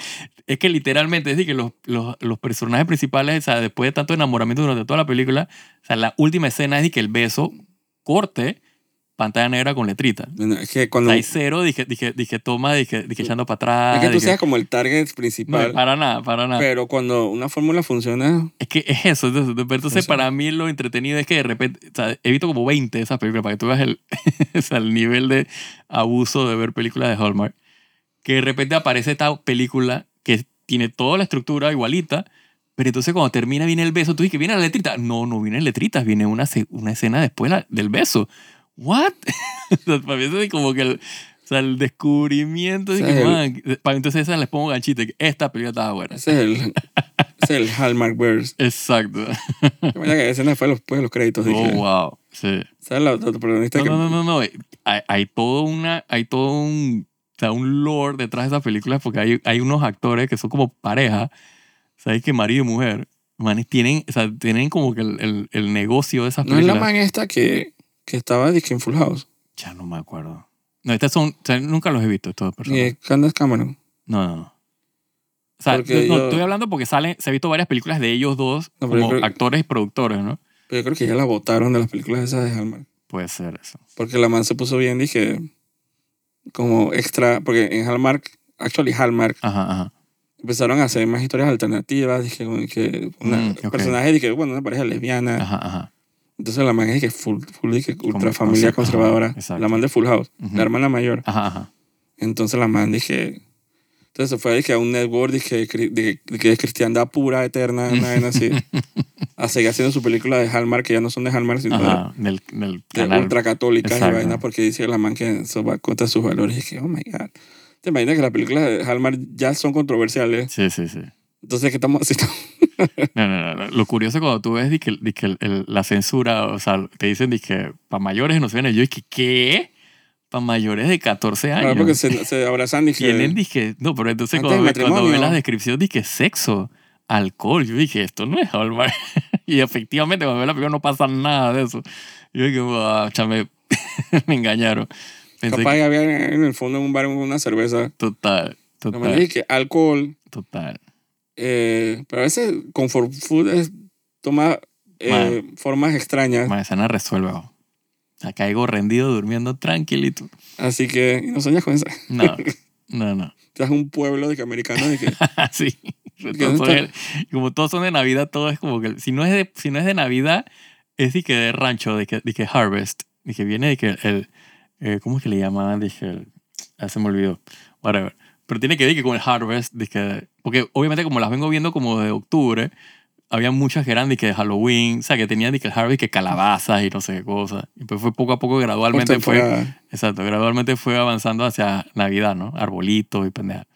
Speaker 2: es que literalmente es de que los, los, personajes principales, o sea, después de tanto enamoramiento durante toda la película, o sea, la última escena es de que el beso corte, pantalla negra con letrita.
Speaker 1: Bueno, es que cuando...
Speaker 2: hay cero, dije, dije, dije toma, dije, dije echando para atrás.
Speaker 1: es que tú
Speaker 2: dije-
Speaker 1: seas como el target
Speaker 2: no,
Speaker 1: principal,
Speaker 2: para nada, para nada.
Speaker 1: pero cuando una fórmula funciona,
Speaker 2: Es que es eso. Entonces, entonces para mí lo entretenido es que de repente, o sea, he visto como 20 de esas películas para que tú veas el, [laughs] o sea, el nivel de abuso de ver películas de Hallmark. Que de repente aparece esta película que tiene toda la estructura igualita, pero entonces cuando termina viene el beso, tú dices que viene la letrita. No, no viene letritas, viene una, una escena después la- del beso. ¿What? [laughs] Para mí eso es como que el, o sea, el descubrimiento. de
Speaker 1: O
Speaker 2: que,
Speaker 1: sea, el-
Speaker 2: man, para- entonces esa les pongo ganchito. que Esta película estaba buena.
Speaker 1: ese es el, es el Hallmark Verse.
Speaker 2: Exacto. [laughs]
Speaker 1: Que vaya que escena fue después de los créditos.
Speaker 2: Oh,
Speaker 1: dije,
Speaker 2: wow. Sí.
Speaker 1: ¿Sabes la otra protagonista
Speaker 2: No,
Speaker 1: que
Speaker 2: no, no, no, no. Hay, hay todo una, hay todo un, o sea, un lore detrás de esas películas porque hay, hay unos actores que son como pareja, ¿sabes? Que marido y mujer, manes, tienen, o sea, tienen como que el, el, el negocio de esas
Speaker 1: no es la
Speaker 2: películas.
Speaker 1: man esta que, que estaba dije, en Full House?
Speaker 2: ya no me acuerdo. No, estas son, o sea, nunca los he visto estos personajes.
Speaker 1: de Candace Cameron.
Speaker 2: No, no, no. O sea,
Speaker 1: Porque
Speaker 2: no,
Speaker 1: yo-
Speaker 2: estoy hablando porque salen, se ha visto varias películas de ellos dos
Speaker 1: No, pero yo
Speaker 2: como
Speaker 1: creo-
Speaker 2: actores y productores, ¿no?
Speaker 1: Pero yo creo que ya la votaron de las películas esas de Hallmark.
Speaker 2: Puede ser eso.
Speaker 1: Porque la man se puso bien, dije, como extra, porque en Hallmark, actually Hallmark,
Speaker 2: Ajá, ajá.
Speaker 1: empezaron a hacer más historias alternativas, dije, como que una,
Speaker 2: Mm, ok.
Speaker 1: personaje, dije, bueno, una pareja lesbiana.
Speaker 2: Ajá, ajá.
Speaker 1: Entonces la man es que full, full dije, ultra
Speaker 2: Como
Speaker 1: familia
Speaker 2: conser-
Speaker 1: conservadora.
Speaker 2: ajá,
Speaker 1: la man de Full House,
Speaker 2: Ujú.
Speaker 1: la hermana mayor.
Speaker 2: Ajá, ajá.
Speaker 1: Entonces la man dije, entonces se fue dije, a un network dije, de, de que es cristiandad pura, eterna, una vaina así. [laughs] a seguir haciendo su película de Hallmark, que ya no son de Hallmark, sino de-
Speaker 2: Ajá, del, del
Speaker 1: de ultracatólicas y vaina porque dice la man que eso va contra sus valores y que oh my god te imaginas que las películas de Hallmark ya son controversiales
Speaker 2: Sí, sí, sí.
Speaker 1: entonces ¿qué estamos haciendo?
Speaker 2: No, no, no, no. Lo curioso cuando tú ves que, la censura, o sea, te dicen di que para mayores no se ven. Yo dije, ¿qué? Para mayores de 14
Speaker 1: Ahora
Speaker 2: años.
Speaker 1: porque se, se abrazan y que
Speaker 2: Tienen, dije, no, pero entonces cuando,
Speaker 1: del
Speaker 2: ve- cuando ves las descripciones, dije, sexo, alcohol. Yo dije, esto no es Hallmark. [laughs] y efectivamente, cuando ves la película no pasa nada de eso. Yo dije, "Buah, chame, [laughs] me engañaron. Pensé
Speaker 1: capaz
Speaker 2: que,
Speaker 1: había en el fondo en un bar una cerveza
Speaker 2: total,
Speaker 1: la
Speaker 2: total,
Speaker 1: dice que alcohol
Speaker 2: total.
Speaker 1: Eh, pero a veces comfort food es, toma eh, formas extrañas
Speaker 2: Ma, esa no resuelve. o sea, caigo rendido, durmiendo tranquilito.
Speaker 1: así que y no soñas con eso [laughs]
Speaker 2: No, no, no.
Speaker 1: das un pueblo de que americano de que [laughs]
Speaker 2: sí. Son como todos son de Navidad, todo es como que si no es de, si no es de Navidad, es de que de rancho, de que, de que harvest, de que viene de que el, eh, ¿cómo es que le llamaban? Dije, ah, se me olvidó, whatever. Pero tiene que ver que con el harvest, de que, porque obviamente como las vengo viendo como de octubre, había muchas que eran de que Halloween, o sea, que tenían de que el harvest, que calabazas y no sé qué cosas. Y pues fue poco a poco, gradualmente fue. Exacto, gradualmente fue avanzando hacia Navidad, ¿no? Arbolitos y pendeja.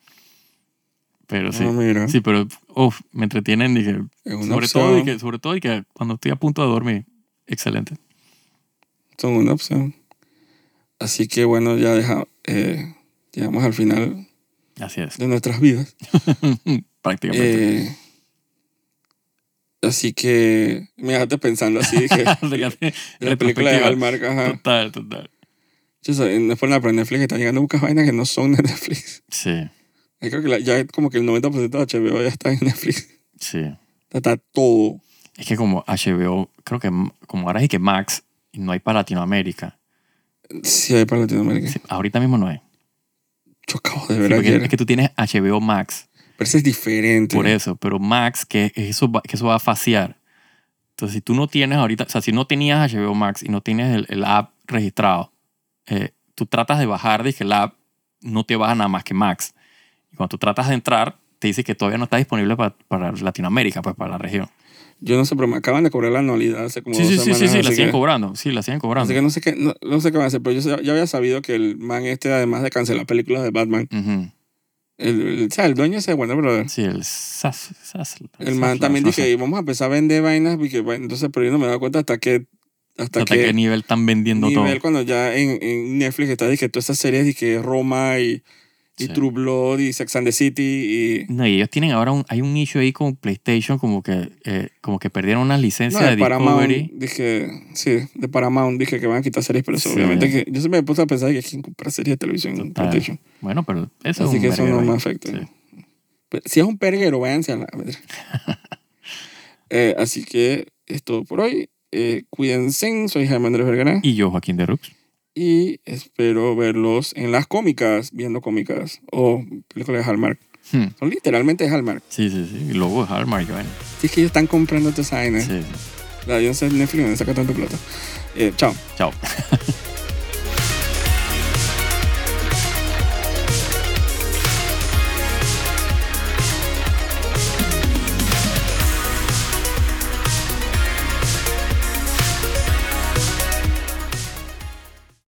Speaker 2: Pero sí.
Speaker 1: No, mira,
Speaker 2: Sí, pero uf, me entretienen
Speaker 1: es una
Speaker 2: sobre
Speaker 1: opción.
Speaker 2: todo y que sobre todo y que cuando estoy a punto de dormir, excelente.
Speaker 1: son una opción. Así que bueno, ya deja, eh, llegamos al final
Speaker 2: Así es.
Speaker 1: de nuestras vidas. [laughs]
Speaker 2: Prácticamente.
Speaker 1: Eh, así que me dejaste pensando así, dije, [laughs] de [laughs] la película de. Hallmark, ajá.
Speaker 2: Total, total.
Speaker 1: Yo no es por nada, pero Netflix está llegando muchas vainas que no son de Netflix.
Speaker 2: Sí,
Speaker 1: Yo creo que la- ya como que el 90% de HBO ya está en Netflix.
Speaker 2: sí.
Speaker 1: Está todo.
Speaker 2: Es que como HBO, creo que como ahora es que Max no hay para Latinoamérica.
Speaker 1: Sí, hay para Latinoamérica.
Speaker 2: Sí, ahorita mismo no hay.
Speaker 1: Yo acabo de
Speaker 2: Sí,
Speaker 1: ver
Speaker 2: porque
Speaker 1: ayer.
Speaker 2: es que tú tienes HBO Max.
Speaker 1: Pero ese es diferente.
Speaker 2: Por eso, pero Max, que eso va, que eso va a faciar. Entonces, si tú no tienes ahorita, o sea, si no tenías HBO Max y no tienes el, el app registrado, eh, tú tratas de bajar, dije, el app no te baja nada más que Max. Y cuando tú tratas de entrar, te dice que todavía no está disponible para, para Latinoamérica, pues para la región.
Speaker 1: Yo no sé, pero me acaban de cobrar la anualidad hace como
Speaker 2: Sí,
Speaker 1: dos
Speaker 2: sí, sí, sí,
Speaker 1: semanas.
Speaker 2: sí, la siguen
Speaker 1: que-
Speaker 2: cobrando. Sí, la siguen cobrando.
Speaker 1: Así que no sé qué, no, no sé qué van a hacer, pero yo ya- ya había sabido que el man este, además de cancelar películas de Batman,
Speaker 2: Ujú.
Speaker 1: el, el, o sea, el dueño ese de Warner Brothers,
Speaker 2: Sí, el. SAS-
Speaker 1: el man también dije, vamos a empezar a vender vainas, que, bueno, entonces, pero yo no me he dado cuenta hasta qué hasta,
Speaker 2: ¿Hasta qué nivel están vendiendo
Speaker 1: nivel
Speaker 2: todo?
Speaker 1: cuando ya en, en Netflix está que todas esas series que Roma y, y
Speaker 2: Sí.
Speaker 1: True Blood y Sex and the City y
Speaker 2: No, y ellos tienen ahora un, hay un issue ahí con PlayStation como que, eh, como que perdieron unas
Speaker 1: no,
Speaker 2: licencias
Speaker 1: de
Speaker 2: de
Speaker 1: Paramount
Speaker 2: Discovery.
Speaker 1: dije sí de Paramount dije que van a quitar series pero eso
Speaker 2: Sí.
Speaker 1: obviamente que yo siempre me puse a pensar que quién compra series de televisión en. PlayStation
Speaker 2: Bueno, pero eso
Speaker 1: así
Speaker 2: es
Speaker 1: que
Speaker 2: un
Speaker 1: eso no me afecta
Speaker 2: Sí.
Speaker 1: Pero si es un perguero váyanse a la. [laughs] Eh, así que es todo por hoy Eh, cuídense soy Jaime Andrés Vergara
Speaker 2: Y yo, Joaquín de Rux.
Speaker 1: Y espero verlos en las cómicas, viendo cómicas o películas de Hallmark.
Speaker 2: Hmm.
Speaker 1: Son literalmente de Hallmark.
Speaker 2: Sí, sí, sí. Y luego Hallmark, bueno.
Speaker 1: Si es que ellos están comprando esa vaina.
Speaker 2: Sí, sí.
Speaker 1: La, Netflix no saca tanto plata. Eh, chao.
Speaker 2: Chao. [laughs]